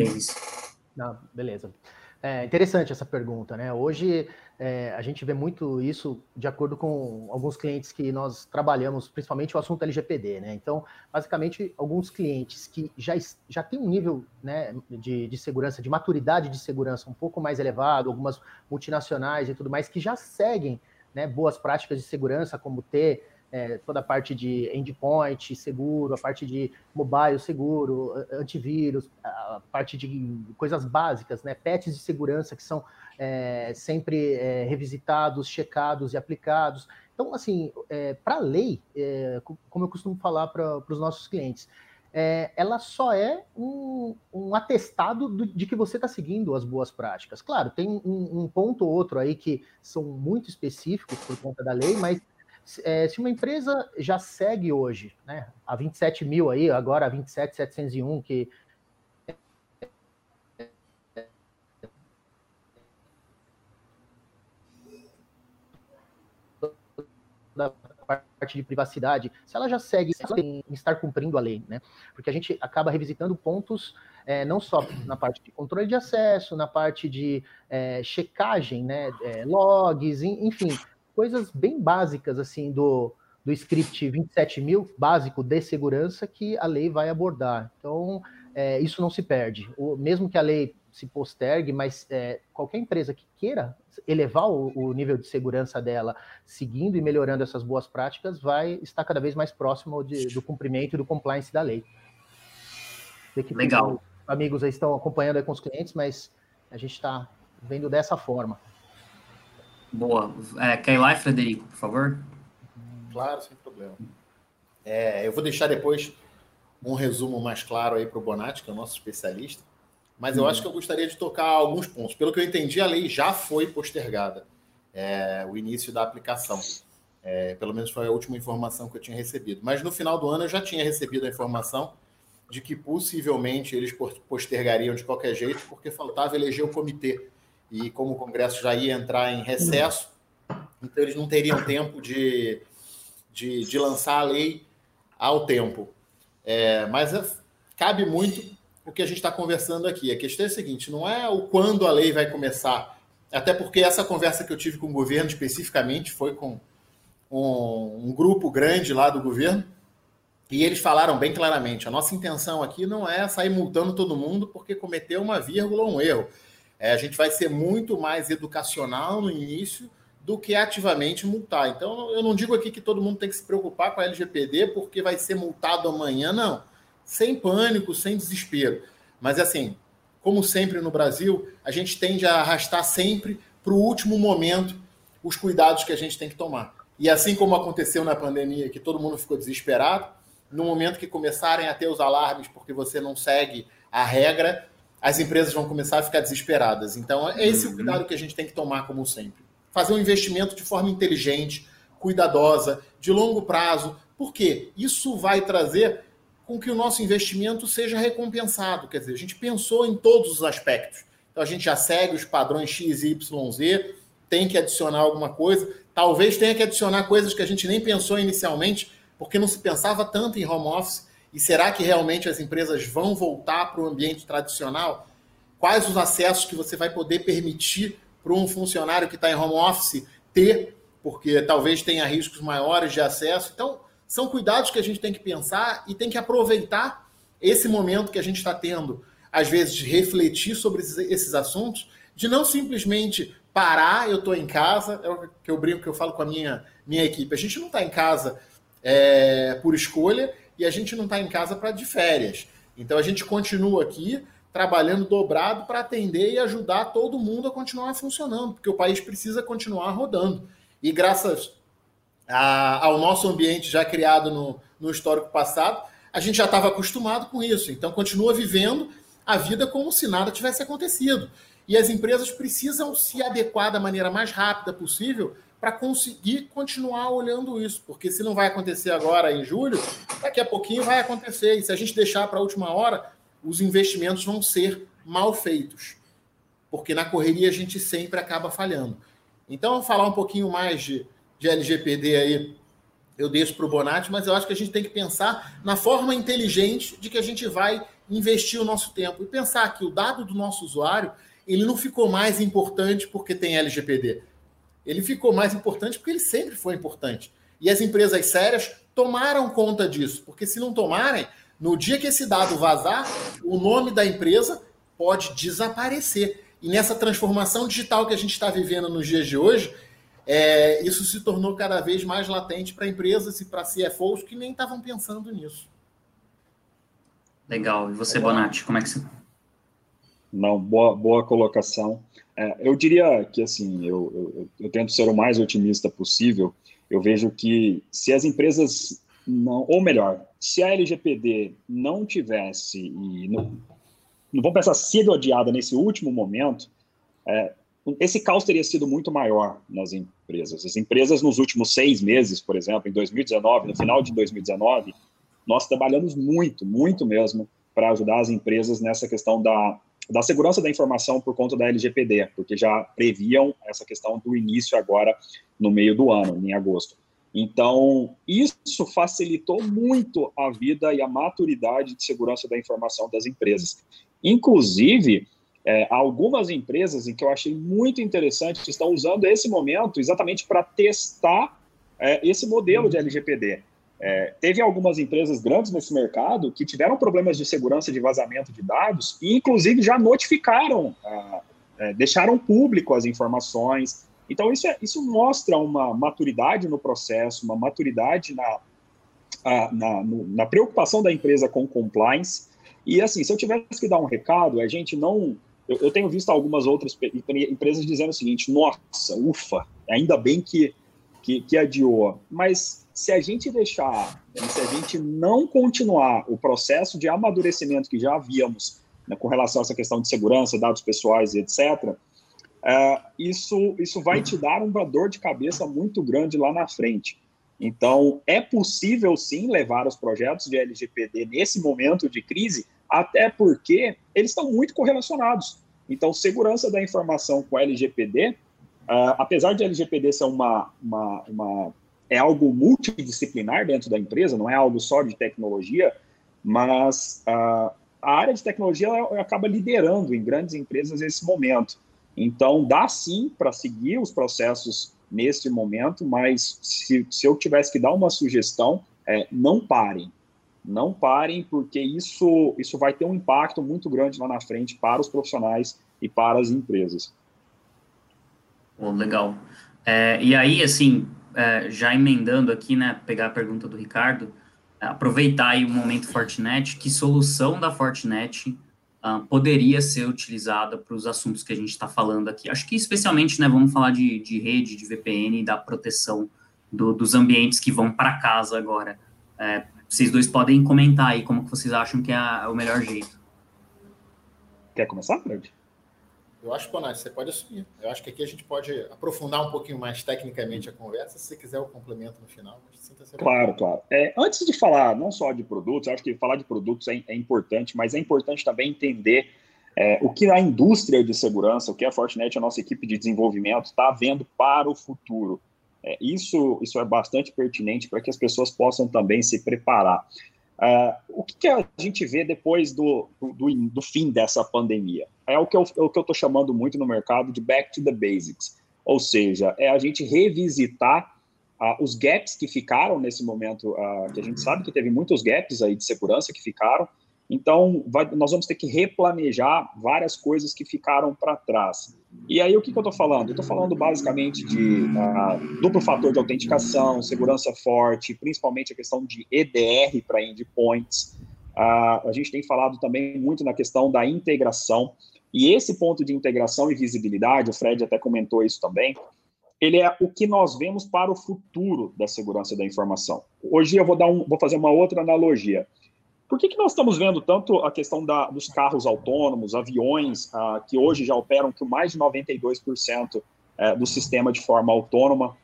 Não, beleza. É interessante essa pergunta, né? Hoje é, a gente vê muito isso de acordo com alguns clientes que nós trabalhamos, principalmente o assunto LGPD, né? Então, basicamente, alguns clientes que já, já têm um nível né, de, de segurança, de maturidade de segurança um pouco mais elevado, algumas multinacionais e tudo mais, que já seguem né, boas práticas de segurança, como ter é, toda a parte de endpoint seguro, a parte de mobile seguro, antivírus, a parte de coisas básicas, né, patches de segurança que são é, sempre é, revisitados, checados e aplicados. Então, assim, é, para a lei, é, como eu costumo falar para os nossos clientes, é, ela só é um, um atestado do, de que você está seguindo as boas práticas. Claro, tem um, um, ponto ou outro aí que são muito específicos por conta da lei, mas é, se uma empresa já segue hoje, né, a 27 mil aí, agora a 27.701, que da parte de privacidade, se ela já segue em estar cumprindo a lei, né? Porque a gente acaba revisitando pontos é, não só na parte de controle de acesso, na parte de é, checagem, né? É, logs, enfim, coisas bem básicas assim do, do script 27 mil básico de segurança que a lei vai abordar. Então, é, isso não se perde. O, mesmo que a lei se postergue, mas é, qualquer empresa que queira elevar o, o, nível de segurança dela, seguindo e melhorando essas boas práticas, vai estar cada vez mais próximo de, do cumprimento e do compliance da lei. Legal. Amigos aí estão acompanhando aí com os clientes, mas a gente está vendo dessa forma. Boa. É, quer ir lá, Frederico, por favor? Claro, sem problema. É, eu vou deixar depois um resumo mais claro aí para o Bonatti, que é o nosso especialista, mas eu hum. acho que eu gostaria de tocar alguns pontos. Pelo que eu entendi, a lei já foi postergada, é, o início da aplicação. É, pelo menos foi a última informação que eu tinha recebido. Mas no final do ano eu já tinha recebido a informação de que possivelmente eles postergariam de qualquer jeito, porque faltava eleger o comitê. E como o Congresso já ia entrar em recesso, então eles não teriam tempo de, de, de lançar a lei ao tempo. É, mas é, cabe muito o que a gente está conversando aqui. A questão é a seguinte: não é o quando a lei vai começar, até porque essa conversa que eu tive com o governo especificamente foi com um, um grupo grande lá do governo, e eles falaram bem claramente: a nossa intenção aqui não é sair multando todo mundo porque cometeu uma vírgula ou um erro. É, a gente vai ser muito mais educacional no início do que ativamente multar. Então, eu não digo aqui que todo mundo tem que se preocupar com a LGPD porque vai ser multado amanhã, não. Sem pânico, sem desespero. Mas, assim, como sempre no Brasil, a gente tende a arrastar sempre para o último momento os cuidados que a gente tem que tomar. E assim como aconteceu na pandemia, que todo mundo ficou desesperado, no momento que começarem a ter os alarmes porque você não segue a regra, as empresas vão começar a ficar desesperadas. Então, é esse uhum. o cuidado que a gente tem que tomar, como sempre fazer um investimento de forma inteligente, cuidadosa, de longo prazo. Por quê? Isso vai trazer com que o nosso investimento seja recompensado. Quer dizer, a gente pensou em todos os aspectos. Então a gente já segue os padrões X, Y, Z, tem que adicionar alguma coisa. Talvez tenha que adicionar coisas que a gente nem pensou inicialmente, porque não se pensava tanto em home office. E será que realmente as empresas vão voltar para o ambiente tradicional? Quais os acessos que você vai poder permitir para um funcionário que está em home office ter, porque talvez tenha riscos maiores de acesso. Então, são cuidados que a gente tem que pensar e tem que aproveitar esse momento que a gente está tendo, às vezes, de refletir sobre esses assuntos, de não simplesmente parar, eu estou em casa, é o que eu brinco, que eu falo com a minha, minha equipe. A gente não está em casa é, por escolha e a gente não está em casa para de férias. Então a gente continua aqui trabalhando dobrado para atender e ajudar todo mundo a continuar funcionando, porque o país precisa continuar rodando. E graças a, ao nosso ambiente já criado no, no histórico passado, a gente já estava acostumado com isso. Então, continua vivendo a vida como se nada tivesse acontecido. E as empresas precisam se adequar da maneira mais rápida possível para conseguir continuar olhando isso, porque se não vai acontecer agora em julho, daqui a pouquinho vai acontecer. E se a gente deixar para a última hora, os investimentos vão ser mal feitos, porque na correria a gente sempre acaba falhando. Então, falar um pouquinho mais de, de LGPD aí, eu deixo para o Bonatti, mas eu acho que a gente tem que pensar na forma inteligente de que a gente vai investir o nosso tempo e pensar que o dado do nosso usuário ele não ficou mais importante porque tem LGPD. Ele ficou mais importante porque ele sempre foi importante. E as empresas sérias tomaram conta disso, porque se não tomarem, no dia que esse dado vazar, o nome da empresa pode desaparecer. E nessa transformação digital que a gente está vivendo nos dias de hoje, é, isso se tornou cada vez mais latente para empresas e para CFOs que nem estavam pensando nisso. Legal. E você, Bonatti, como é que você. Não, boa, boa colocação. É, eu diria que, assim, eu, eu, eu tento ser o mais otimista possível. Eu vejo que se as empresas não, ou melhor, se a LGPD não tivesse, e não, não vamos pensar sido adiada nesse último momento, é, esse caos teria sido muito maior nas empresas. As empresas, nos últimos seis meses, por exemplo, em 2019, no final de 2019, nós trabalhamos muito, muito mesmo, para ajudar as empresas nessa questão da, da segurança da informação por conta da LGPD, porque já previam essa questão do início agora no meio do ano, em agosto. Então, isso facilitou muito a vida e a maturidade de segurança da informação das empresas. Inclusive, é, algumas empresas em que eu achei muito interessante estão usando esse momento exatamente para testar é, esse modelo de LGPD. É, teve algumas empresas grandes nesse mercado que tiveram problemas de segurança de vazamento de dados e, inclusive, já notificaram, ah, é, deixaram público as informações, então, isso, é, isso mostra uma maturidade no processo, uma maturidade na, na, no, na preocupação da empresa com compliance. E, assim, se eu tivesse que dar um recado, a gente não. Eu, eu tenho visto algumas outras empresas dizendo o seguinte: nossa, ufa, ainda bem que, que, que adiou. Mas se a gente deixar, se a gente não continuar o processo de amadurecimento que já havíamos né, com relação a essa questão de segurança, dados pessoais e etc., uh, isso, isso vai te dar uma dor de cabeça muito grande lá na frente. Então, é possível sim levar os projetos de LGPD nesse momento de crise, até porque eles estão muito correlacionados. Então, segurança da informação com LGPD, uh, ah, apesar de LGPD ser uma, uma, uma, é algo multidisciplinar dentro da empresa, não é algo só de tecnologia, mas uh, a área de tecnologia ela, acaba liderando em grandes empresas esse momento. Então, dá sim para seguir os processos neste momento, mas se, se eu tivesse que dar uma sugestão, é, não parem. Não parem, porque isso, isso vai ter um impacto muito grande lá na frente para os profissionais e para as empresas. Oh, legal. É, e aí, assim, é, já emendando aqui, né, pegar a pergunta do Ricardo, é, aproveitar aí o momento Fortinet, que solução da Fortinet uh, poderia ser utilizada para os assuntos que a gente está falando aqui. Acho que especialmente, né, vamos falar de, de rede, de VPN e da proteção do, dos ambientes que vão para casa agora. É, vocês dois podem comentar aí como que vocês acham que é, a, o melhor jeito. Quer começar, Fred? Eu acho, Bonatti, você pode assumir. Eu acho que aqui a gente pode aprofundar um pouquinho mais tecnicamente a conversa. Se quiser o complemento no final, Claro, claro. É, antes de falar não só de produtos, eu acho que falar de produtos é, é importante, mas é importante também entender é, o que a indústria de segurança, o que a Fortinet, a nossa equipe de desenvolvimento, está vendo para o futuro. É, isso, isso é bastante pertinente para que as pessoas possam também se preparar. Uh, o que, que, a gente vê depois do, do, do, fim dessa pandemia? É o que eu é estou chamando muito no mercado de back to the basics, ou seja, é a gente revisitar uh, os gaps que ficaram nesse momento, uh, que a gente sabe que teve muitos gaps aí de segurança que ficaram, então, vai, nós vamos ter que replanejar várias coisas que ficaram para trás. E aí, o que, que eu estou falando? Eu estou falando basicamente de uh, duplo fator de autenticação, segurança forte, principalmente a questão de EDR para endpoints. Uh, a gente tem falado também muito na questão da integração. E esse ponto de integração e visibilidade, o Fred até comentou isso também, ele é o que nós vemos para o futuro da segurança da informação. Hoje eu vou, dar um, vou fazer uma outra analogia. Por que, que nós estamos vendo tanto a questão da, dos carros autônomos, aviões, ah, que hoje já operam com mais de 92% é, do sistema de forma autônoma?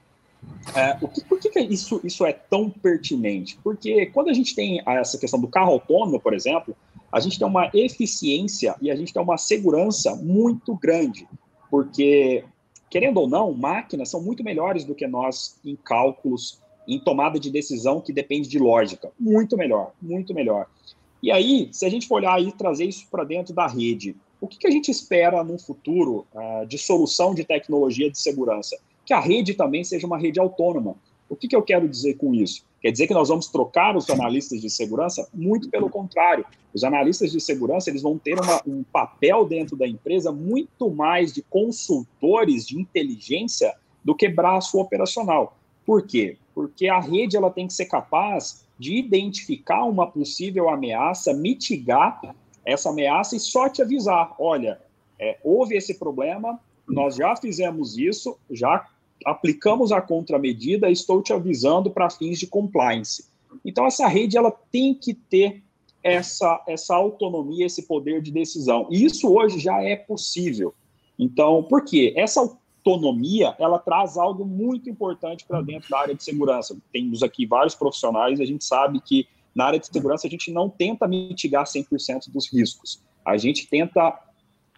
É, que, por que, que isso, isso é tão pertinente? Porque quando a gente tem essa questão do carro autônomo, por exemplo, a gente tem uma eficiência e a gente tem uma segurança muito grande, porque, querendo ou não, máquinas são muito melhores do que nós em cálculos em tomada de decisão que depende de lógica. Muito melhor, muito melhor. E aí, se a gente for olhar e trazer isso para dentro da rede, o que, que, a gente espera no futuro uh, de solução de tecnologia de segurança? Que a rede também seja uma rede autônoma. O que, que eu quero dizer com isso? Quer dizer que nós vamos trocar os analistas de segurança? Muito pelo contrário. Os analistas de segurança eles vão ter uma, um papel dentro da empresa muito mais de consultores de inteligência do que braço operacional. Por quê? Porque a rede ela tem que ser capaz de identificar uma possível ameaça, mitigar essa ameaça e só te avisar: olha, é, houve esse problema, nós já fizemos isso, já aplicamos a contramedida, estou te avisando para fins de compliance. Então, essa rede ela tem que ter essa, essa autonomia, esse poder de decisão. E isso hoje já é possível. Então, por quê? Essa autonomia, ela traz algo muito importante para dentro da área de segurança. Temos aqui vários profissionais, a gente sabe que na área de segurança a gente não tenta mitigar 100% dos riscos. A gente tenta,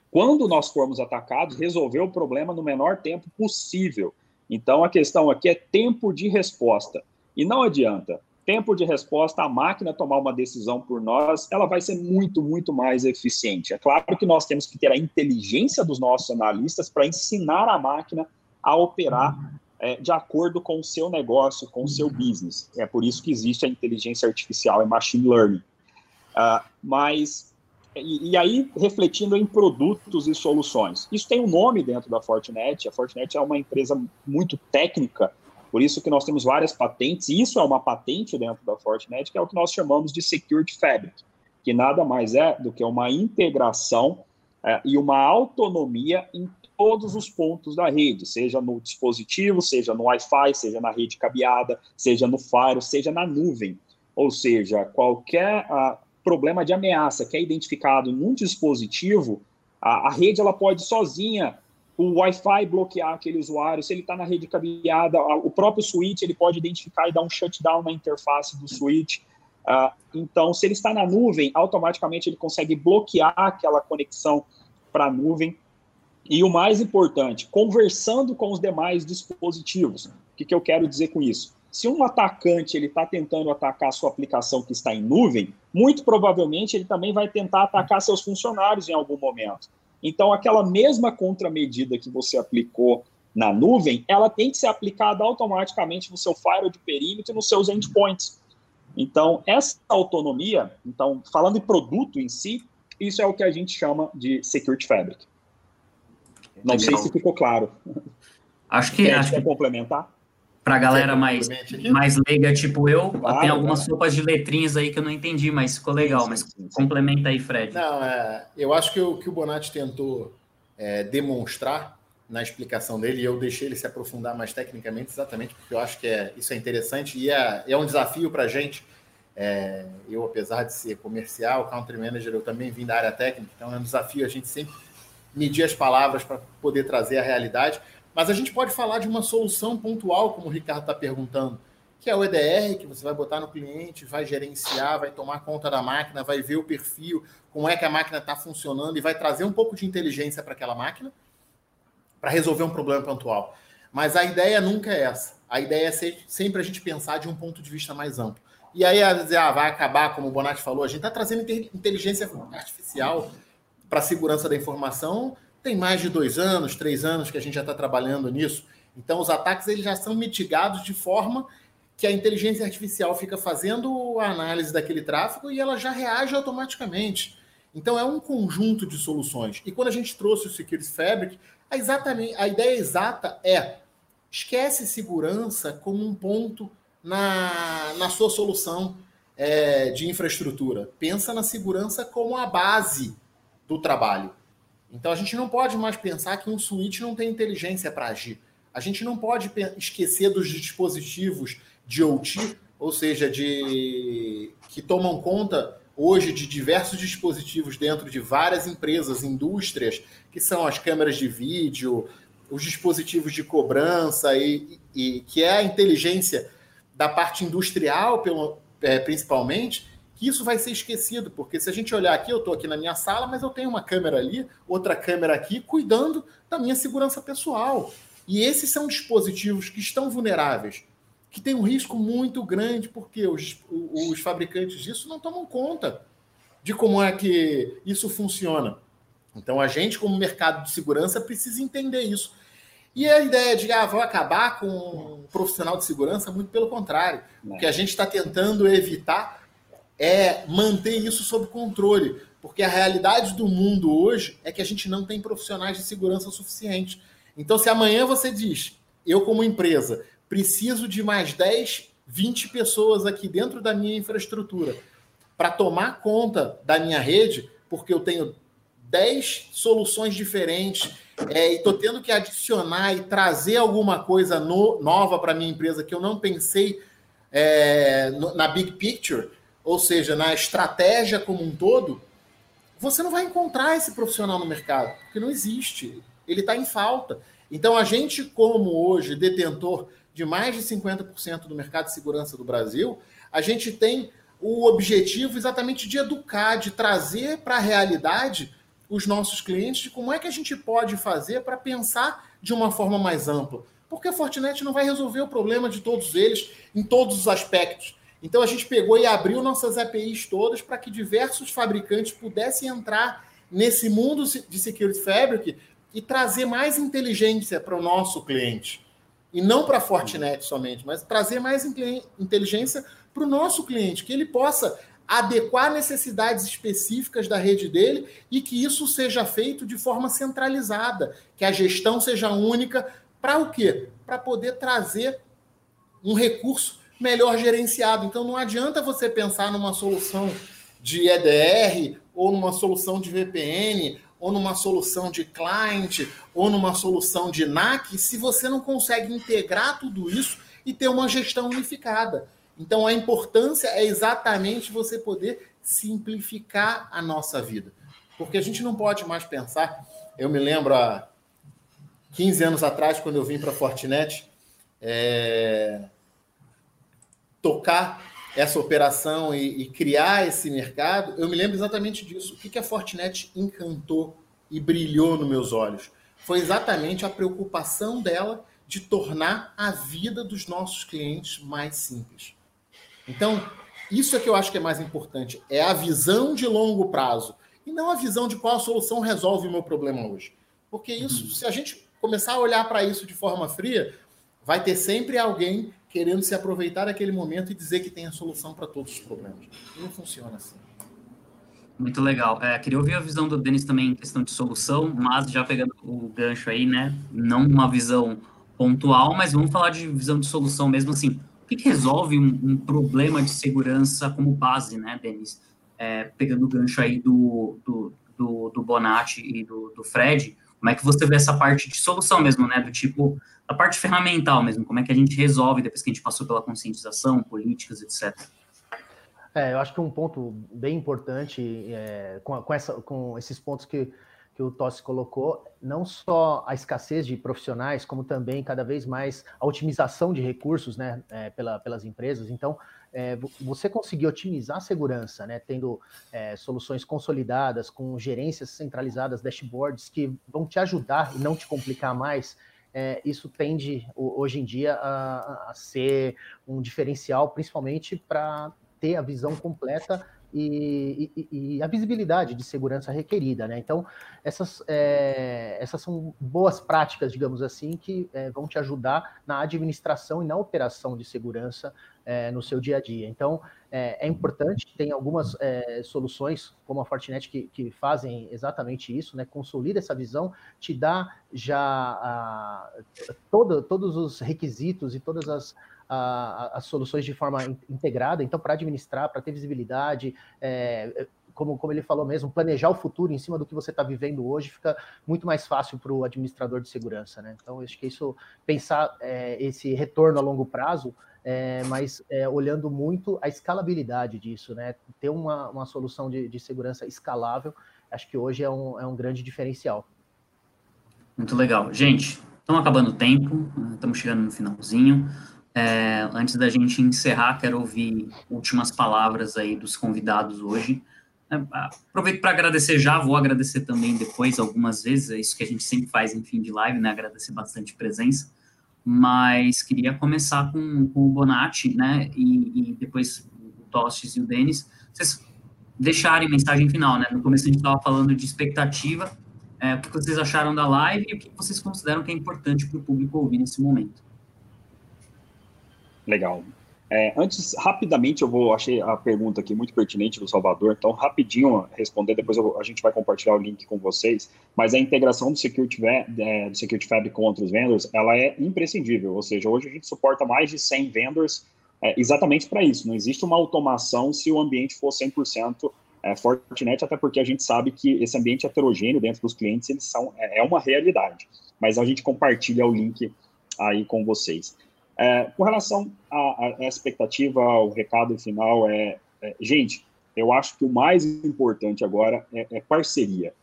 quando nós formos atacados, resolver o problema no menor tempo possível. Então a questão aqui é tempo de resposta. E não adianta tempo de resposta, a máquina tomar uma decisão por nós, ela vai ser muito, muito mais eficiente. É claro que nós temos que ter a inteligência dos nossos analistas para ensinar a máquina a operar é, de acordo com o seu negócio, com o seu business. É por isso que existe a inteligência artificial e machine learning. Uh, mas, e, e, aí, refletindo em produtos e soluções. Isso tem um nome dentro da Fortinet. A Fortinet é uma empresa muito técnica por isso que nós temos várias patentes, e isso é uma patente dentro da Fortinet, que é o que nós chamamos de Security Fabric, que nada mais é do que uma integração é, e uma autonomia em todos os pontos da rede, seja no dispositivo, seja no Wi-Fi, seja na rede cabeada, seja no Fire, seja na nuvem. Ou seja, qualquer uh, problema de ameaça que é identificado num dispositivo, a, a rede ela pode sozinha o Wi-Fi bloquear aquele usuário, se ele está na rede cabeada, o próprio switch ele pode identificar e dar um shutdown na interface do switch. Uh, então, se ele está na nuvem, automaticamente ele consegue bloquear aquela conexão para a nuvem. E o mais importante, conversando com os demais dispositivos. O que, que eu quero dizer com isso? Se um atacante ele está tentando atacar a sua aplicação que está em nuvem, muito provavelmente ele também vai tentar atacar seus funcionários em algum momento. Então, aquela mesma contramedida que você aplicou na nuvem, ela tem que ser aplicada automaticamente no seu firewall de perímetro e nos seus endpoints. Então, essa autonomia, então, falando em produto em si, isso é o que a gente chama de Security Fabric. Não Legal. sei se ficou claro. Acho que. Quer, acho que complementar? Para a galera mais, mais leiga, tipo eu, claro, tem algumas cara. sopas de letrinhas aí que eu não entendi, mas ficou legal. Mas complementa aí, Fred. Não, é, eu acho que o que o Bonatti tentou é, demonstrar na explicação dele, e eu deixei ele se aprofundar mais tecnicamente, exatamente porque eu acho que é, isso é interessante e é, é um desafio para a gente. É, eu, apesar de ser comercial, country manager, eu também vim da área técnica, então é um desafio a gente sempre medir as palavras para poder trazer a realidade. Mas a gente pode falar de uma solução pontual, como o Ricardo está perguntando, que é o EDR, que você vai botar no cliente, vai gerenciar, vai tomar conta da máquina, vai ver o perfil, como é que a máquina está funcionando e vai trazer um pouco de inteligência para aquela máquina para resolver um problema pontual. Mas a ideia nunca é essa. A ideia é sempre a gente pensar de um ponto de vista mais amplo. E aí, a dizer, ah, vai acabar, como o Bonatti falou, a gente está trazendo inteligência artificial para a segurança da informação. Tem mais de dois anos, três anos que a gente já está trabalhando nisso. Então, os ataques eles já são mitigados de forma que a inteligência artificial fica fazendo a análise daquele tráfego e ela já reage automaticamente. Então, é um conjunto de soluções. E quando a gente trouxe o Security Fabric, a, exatamente, a ideia exata é esquece segurança como um ponto na, na sua solução é, de infraestrutura. Pensa na segurança como a base do trabalho. Então a gente não pode mais pensar que um switch não tem inteligência para agir. A gente não pode esquecer dos dispositivos de OT, ou seja, de que tomam conta hoje de diversos dispositivos dentro de várias empresas, indústrias, que são as câmeras de vídeo, os dispositivos de cobrança e, e que é a inteligência da parte industrial, pelo, é, principalmente, que isso vai ser esquecido, porque se a gente olhar aqui, eu estou aqui na minha sala, mas eu tenho uma câmera ali, outra câmera aqui, cuidando da minha segurança pessoal. E esses são dispositivos que estão vulneráveis que tem um risco muito grande, porque os, os fabricantes disso não tomam conta de como é que isso funciona. Então, a gente, como mercado de segurança, precisa entender isso. E a ideia de, ah, vou acabar com um profissional de segurança, muito pelo contrário. O que a gente está tentando evitar é manter isso sob controle. Porque a realidade do mundo hoje é que a gente não tem profissionais de segurança suficientes. Então, se amanhã você diz, eu como empresa, preciso de mais 10, 20 pessoas aqui dentro da minha infraestrutura para tomar conta da minha rede, porque eu tenho 10 soluções diferentes é, e estou tendo que adicionar e trazer alguma coisa no, nova para minha empresa que eu não pensei é, no, na big picture, ou seja, na estratégia como um todo, você não vai encontrar esse profissional no mercado, porque não existe. Ele está em falta. Então, a gente, como hoje detentor de mais de 50% do mercado de segurança do Brasil, a gente tem o objetivo exatamente de educar, de trazer para a realidade os nossos clientes de como é que a gente pode fazer para pensar de uma forma mais ampla. Porque a Fortinet não vai resolver o problema de todos eles em todos os aspectos. Então a gente pegou e abriu nossas APIs todas para que diversos fabricantes pudessem entrar nesse mundo de Security Fabric e trazer mais inteligência para o nosso cliente e não para a Fortinet somente, mas trazer mais inteligência para o nosso cliente, que ele possa adequar necessidades específicas da rede dele e que isso seja feito de forma centralizada, que a gestão seja única para o quê? Para poder trazer um recurso melhor gerenciado. Então não adianta você pensar numa solução de EDR ou numa solução de VPN ou numa solução de client, ou numa solução de NAC, se você não consegue integrar tudo isso e ter uma gestão unificada. Então, a importância é exatamente você poder simplificar a nossa vida. Porque a gente não pode mais pensar. Eu me lembro há 15 anos atrás, quando eu vim para a Fortinet, é, tocar essa operação e, e, criar esse mercado, eu me lembro exatamente disso. O que, que a Fortinet encantou e brilhou nos meus olhos? Foi exatamente a preocupação dela de tornar a vida dos nossos clientes mais simples. Então, isso é que eu acho que é mais importante, é a visão de longo prazo e não a visão de qual solução resolve o meu problema hoje. Porque isso, uhum. se a gente começar a olhar para isso de forma fria, vai ter sempre alguém querendo se aproveitar daquele momento e dizer que tem a solução para todos os problemas. Não funciona assim. Muito legal. É, queria ouvir a visão do Denis também em questão de solução, mas já pegando o gancho aí, né? Não uma visão pontual, mas vamos falar de visão de solução mesmo assim. O que, que resolve um, um, problema de segurança como base, né, Denis? É, pegando o gancho aí do, do, do, do Bonatti e do, do Fred, como é que você vê essa parte de solução mesmo, né? Do tipo, a parte ferramental mesmo, como é que a gente resolve depois que a gente passou pela conscientização, políticas, etc. É, eu acho que um ponto bem importante é, com, com, essa, com esses pontos que, que o Tossi colocou, não só a escassez de profissionais, como também cada vez mais a otimização de recursos né, é, pela, pelas empresas. Então, é, você conseguir otimizar a segurança, né, tendo é, soluções consolidadas, com gerências centralizadas, dashboards que vão te ajudar e não te complicar mais, é, isso tende hoje em dia a, a ser um diferencial, principalmente para ter a visão completa e, e, e, a visibilidade de segurança requerida, né? Então, essas, é, essas são boas práticas, digamos assim, que é, vão te ajudar na administração e na operação de segurança é, no seu dia a dia. Então, é, é importante, tem algumas é, soluções, como a Fortinet, que, que, fazem exatamente isso, né? Consolida essa visão, te dá já a, todo, todos os requisitos e todas as as soluções de forma integrada, então, para administrar, para ter visibilidade, é, como, como ele falou mesmo, planejar o futuro em cima do que você está vivendo hoje fica muito mais fácil para o administrador de segurança, né? Então, acho que isso, pensar é, esse retorno a longo prazo, é, mas é, olhando muito a escalabilidade disso, né? Ter uma, uma solução de, de segurança escalável, acho que hoje é um, é um grande diferencial. Muito legal. Gente, estamos acabando o tempo, estamos chegando no finalzinho. É, antes da gente encerrar, quero ouvir últimas palavras aí dos convidados hoje. É, aproveito para agradecer já, vou agradecer também depois algumas vezes, é isso que a gente sempre faz em fim de live, né? Agradecer bastante presença. Mas queria começar com, com o Bonatti, né? E, e depois o Tostes e o Denis. Vocês deixarem mensagem final, né? No começo a gente estava falando de expectativa, é, o que vocês acharam da live e o que vocês consideram que é importante para o público ouvir nesse momento. Legal. É, antes, rapidamente, eu vou, achei a pergunta aqui muito pertinente do Salvador, então rapidinho responder, depois a gente vai compartilhar o link com vocês, mas a integração do Security, é, do Security Fab com outros vendors, ela é imprescindível, ou seja, hoje a gente suporta mais de 100 vendors é, exatamente para isso, não existe uma automação se o ambiente for 100% é, Fortinet, até porque a gente sabe que esse ambiente heterogêneo dentro dos clientes, eles são, é, é uma realidade, mas a gente compartilha o link aí com vocês. É, com relação à, expectativa, o recado final é, é, gente, eu acho que o mais importante agora é, é parceria.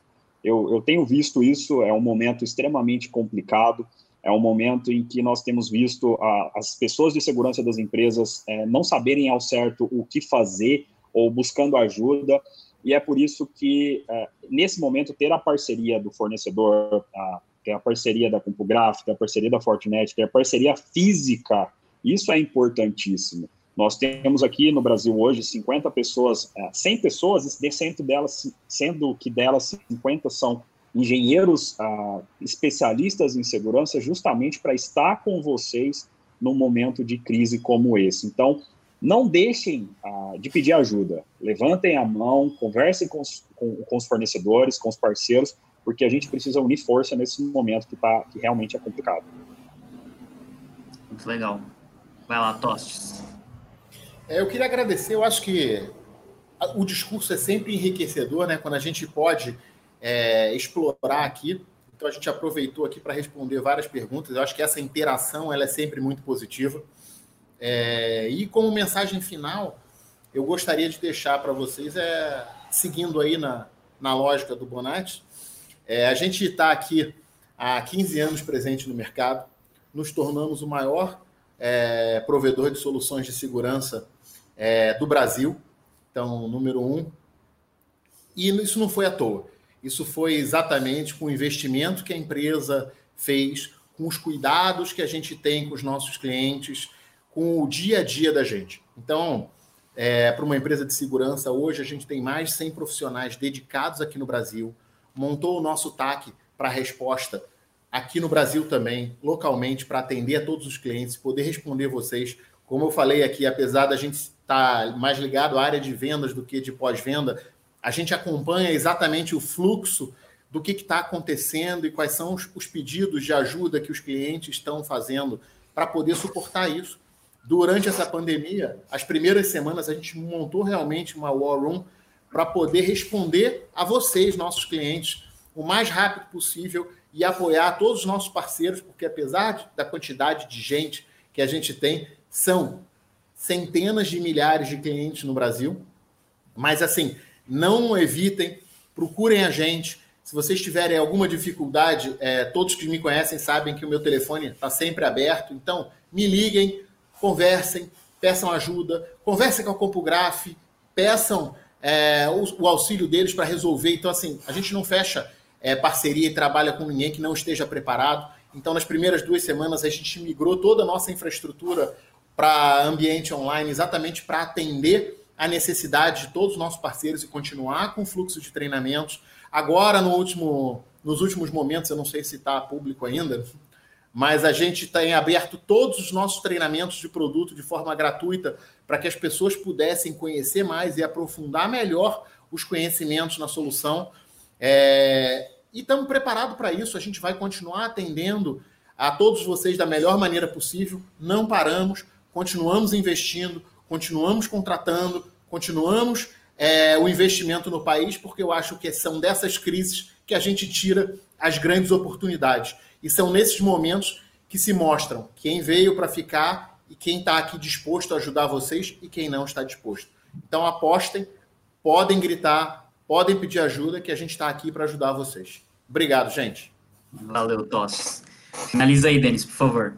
Eu, eu, tenho visto isso, é um momento extremamente complicado, é um momento em que nós temos visto a, as pessoas de segurança das empresas é, não saberem ao certo o que fazer ou buscando ajuda, e é por isso que, é, nesse momento, ter a parceria do fornecedor, a, é a parceria da CompuGraph, é a parceria da Fortinet, é a parceria física. Isso é importantíssimo. Nós temos aqui no Brasil hoje 50 pessoas, 100 é, pessoas, sendo, delas, sendo que delas 50 são engenheiros uh, especialistas em segurança, justamente para estar com vocês num momento de crise como esse. Então, não deixem uh, de pedir ajuda. Levantem a mão, conversem com os, com, com os fornecedores, com os parceiros, porque a gente precisa unir força nesse momento que, tá, que realmente é complicado. Muito legal. Vai lá, Tostes. É, eu queria agradecer, eu acho que o discurso é sempre enriquecedor, né? Quando a gente pode é, explorar aqui. Então a gente aproveitou aqui para responder várias perguntas. Eu acho que essa interação ela é sempre muito positiva. É, e como mensagem final, eu gostaria de deixar para vocês, é, seguindo aí na, na lógica do Bonatti, é, a gente está aqui há 15 anos presente no mercado, nos tornamos o maior é, provedor de soluções de segurança é, do Brasil, então, número um. E isso não foi à toa. Isso foi exatamente com o investimento que a empresa fez, com os cuidados que a gente tem com os nossos clientes, com o dia a dia da gente. Então, é, para uma empresa de segurança, hoje a gente tem mais de 100 profissionais dedicados aqui no Brasil, montou o nosso TAC para resposta aqui no Brasil também, localmente, para atender a todos os clientes, poder responder vocês. Como eu falei aqui, apesar da gente estar mais ligado à área de vendas do que de pós-venda, a gente acompanha exatamente o fluxo do que está acontecendo e quais são os, os pedidos de ajuda que os clientes estão fazendo para poder suportar isso. Durante essa pandemia, as primeiras semanas, a gente montou realmente uma War Room para poder responder a vocês, nossos clientes, o mais rápido possível e apoiar todos os nossos parceiros, porque apesar da quantidade de gente que a gente tem, são centenas de milhares de clientes no Brasil. Mas assim, não evitem, procurem a gente. Se vocês tiverem alguma dificuldade, é, todos que me conhecem sabem que o meu telefone está sempre aberto. Então, me liguem, conversem, peçam ajuda, conversem com a CompuGraph, peçam é, o, o, auxílio deles para resolver. Então, assim, a gente não fecha é, parceria e trabalha com ninguém que não esteja preparado. Então, nas primeiras duas semanas, a gente migrou toda a nossa infraestrutura para ambiente online, exatamente para atender a necessidade de todos os nossos parceiros e continuar com o fluxo de treinamentos. Agora, no último, nos últimos momentos, eu não sei se está público ainda, mas a gente tem aberto todos os nossos treinamentos de produto de forma gratuita para que as pessoas pudessem conhecer mais e aprofundar melhor os conhecimentos na solução. É... E estamos preparados para isso. A gente vai continuar atendendo a todos vocês da melhor maneira possível. Não paramos, continuamos investindo, continuamos contratando, continuamos é, o investimento no país, porque eu acho que são dessas crises que a gente tira as grandes oportunidades. E são nesses momentos que se mostram quem veio para ficar e quem está aqui disposto a ajudar vocês e quem não está disposto. Então apostem, podem gritar, podem pedir ajuda, que a gente está aqui para ajudar vocês. Obrigado, gente. Valeu, Tosses. Finaliza aí, Denis, por favor.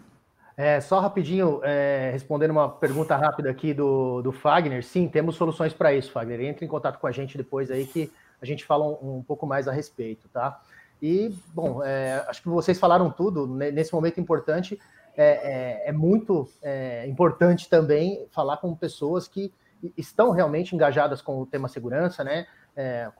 É, só rapidinho, é, respondendo uma pergunta rápida aqui do, do Fagner. Sim, temos soluções para isso, Fagner. Entre em contato com a gente depois aí que a gente fala um, um pouco mais a respeito, tá? E, bom, é, acho que vocês falaram tudo. Nesse momento importante, é, é, é muito é, importante também falar com pessoas que estão realmente engajadas com o tema segurança, né? É,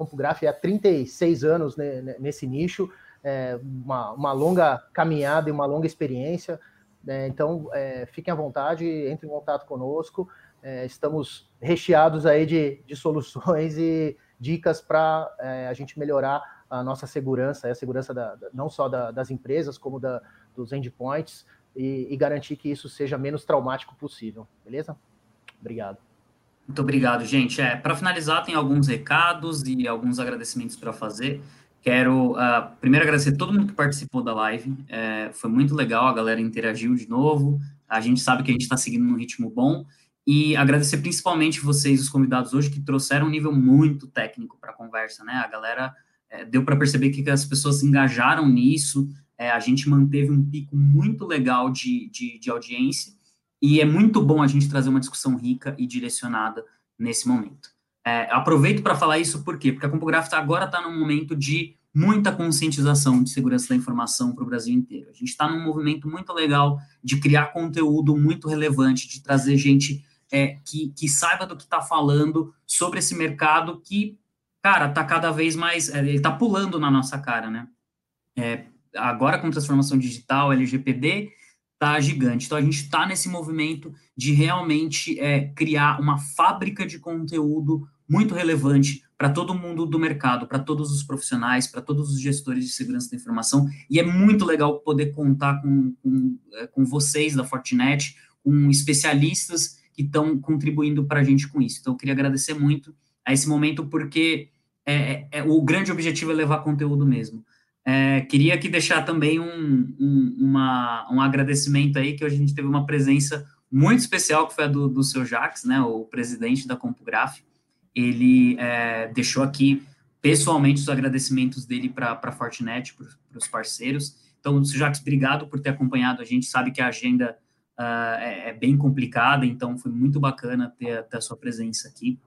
é há 36 anos nesse nicho, é, uma, uma longa caminhada e uma longa experiência. Né? Então, é, fiquem à vontade, entrem em contato conosco. Estamos recheados aí de, de soluções e dicas para a gente melhorar a nossa segurança, a segurança da, não só da, das empresas, como da, dos endpoints, e, e garantir que isso seja menos traumático possível. Beleza? Obrigado. Muito obrigado, gente. É, para finalizar, tem alguns recados e alguns agradecimentos para fazer. Quero uh, primeiro agradecer todo mundo que participou da live. É, foi muito legal, a galera interagiu de novo. A gente sabe que a gente está seguindo num ritmo bom. E agradecer principalmente vocês, os convidados hoje, que trouxeram um nível muito técnico para a conversa, né? A galera é, deu para perceber que as pessoas se engajaram nisso. É, a gente manteve um pico muito legal de, de, de audiência. E é muito bom a gente trazer uma discussão rica e direcionada nesse momento. É, aproveito para falar isso por quê? Porque a CompuGraph agora está num momento de muita conscientização de segurança da informação para o Brasil inteiro. A gente está num movimento muito legal de criar conteúdo muito relevante, de trazer gente é, que, que saiba do que está falando sobre esse mercado que, cara, está cada vez mais. É, ele está pulando na nossa cara, né? Agora com transformação digital, LGPD, tá gigante. Então a gente está nesse movimento de realmente é, criar uma fábrica de conteúdo muito relevante para todo mundo do mercado, para todos os profissionais, para todos os gestores de segurança da informação. E é muito legal poder contar com, com, é, com vocês da Fortinet, com especialistas que estão contribuindo para a gente com isso. Então, eu queria agradecer muito a esse momento, porque é, é, é o grande objetivo é levar conteúdo mesmo. É, queria aqui deixar também um, um, uma, um agradecimento aí, que a gente teve uma presença muito especial, que foi a do, do seu Jax, né, o presidente da CompuGraph, ele é, deixou aqui pessoalmente os agradecimentos dele para a Fortinet, para os parceiros. Então, Jacques, obrigado por ter acompanhado a gente. Sabe que a agenda uh, é, é, bem complicada, então foi muito bacana ter, ter a sua presença aqui.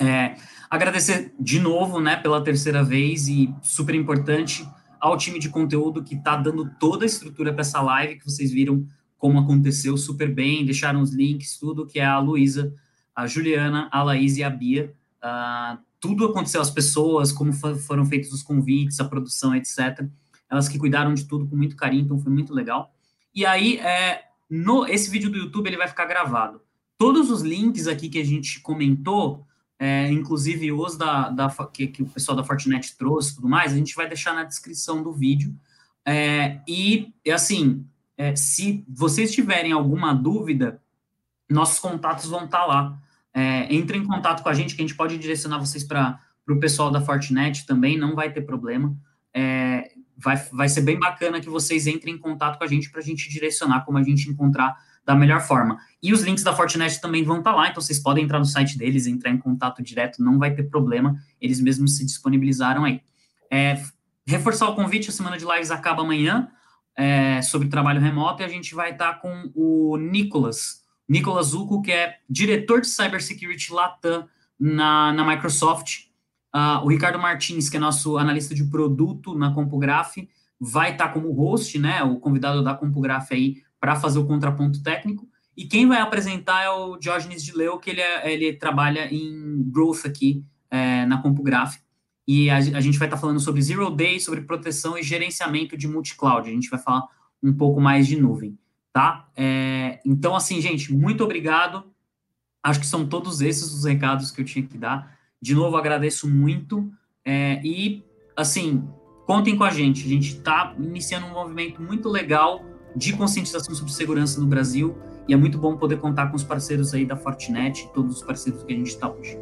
É, agradecer de novo, né, pela terceira vez e super importante ao time de conteúdo que está dando toda a estrutura para essa live que vocês viram como aconteceu super bem, deixaram os links, tudo que é a Luísa, a Juliana, a Laís e a Bia. Uh, tudo aconteceu, as pessoas, como foram feitos os convites, a produção, etc. Elas que cuidaram de tudo com muito carinho, então foi muito legal. E aí, é, no, esse vídeo do YouTube ele vai ficar gravado. Todos os links aqui que a gente comentou, é, inclusive os da, da que, que, o pessoal da Fortinet trouxe e tudo mais, a gente vai deixar na descrição do vídeo. É, e, assim, é, se vocês tiverem alguma dúvida, nossos contatos vão estar tá lá. É, entre em contato com a gente, que a gente pode direcionar vocês para o pessoal da Fortinet também, não vai ter problema. É, vai, vai ser bem bacana que vocês entrem em contato com a gente para a gente direcionar como a gente encontrar da melhor forma. E os links da Fortinet também vão estar tá lá, então vocês podem entrar no site deles, entrar em contato direto, não vai ter problema, eles mesmos se disponibilizaram aí. É, reforçar o convite, a semana de lives acaba amanhã, é, sobre trabalho remoto e a gente vai estar com o Nicolas, Nicolas Zucco, que é diretor de Cybersecurity Latam na, na Microsoft. Uh, o Ricardo Martins, que é nosso analista de produto na CompuGraph, vai estar como host, né, o convidado da CompuGraph aí, para fazer o contraponto técnico. E quem vai apresentar é o Diógenes de Leo, que ele, é, ele trabalha em growth aqui é, na CompuGraph. E a, a gente vai estar tá falando sobre Zero Day, sobre proteção e gerenciamento de multi-cloud. A gente vai falar um pouco mais de nuvem, tá? É, então, assim, gente, muito obrigado. Acho que são todos esses os recados que eu tinha que dar. De novo, agradeço muito. É, e, assim, contem com a gente. A gente está iniciando um movimento muito legal de conscientização sobre segurança no Brasil. E é muito bom poder contar com os parceiros aí da Fortinet, todos os parceiros que a gente está hoje.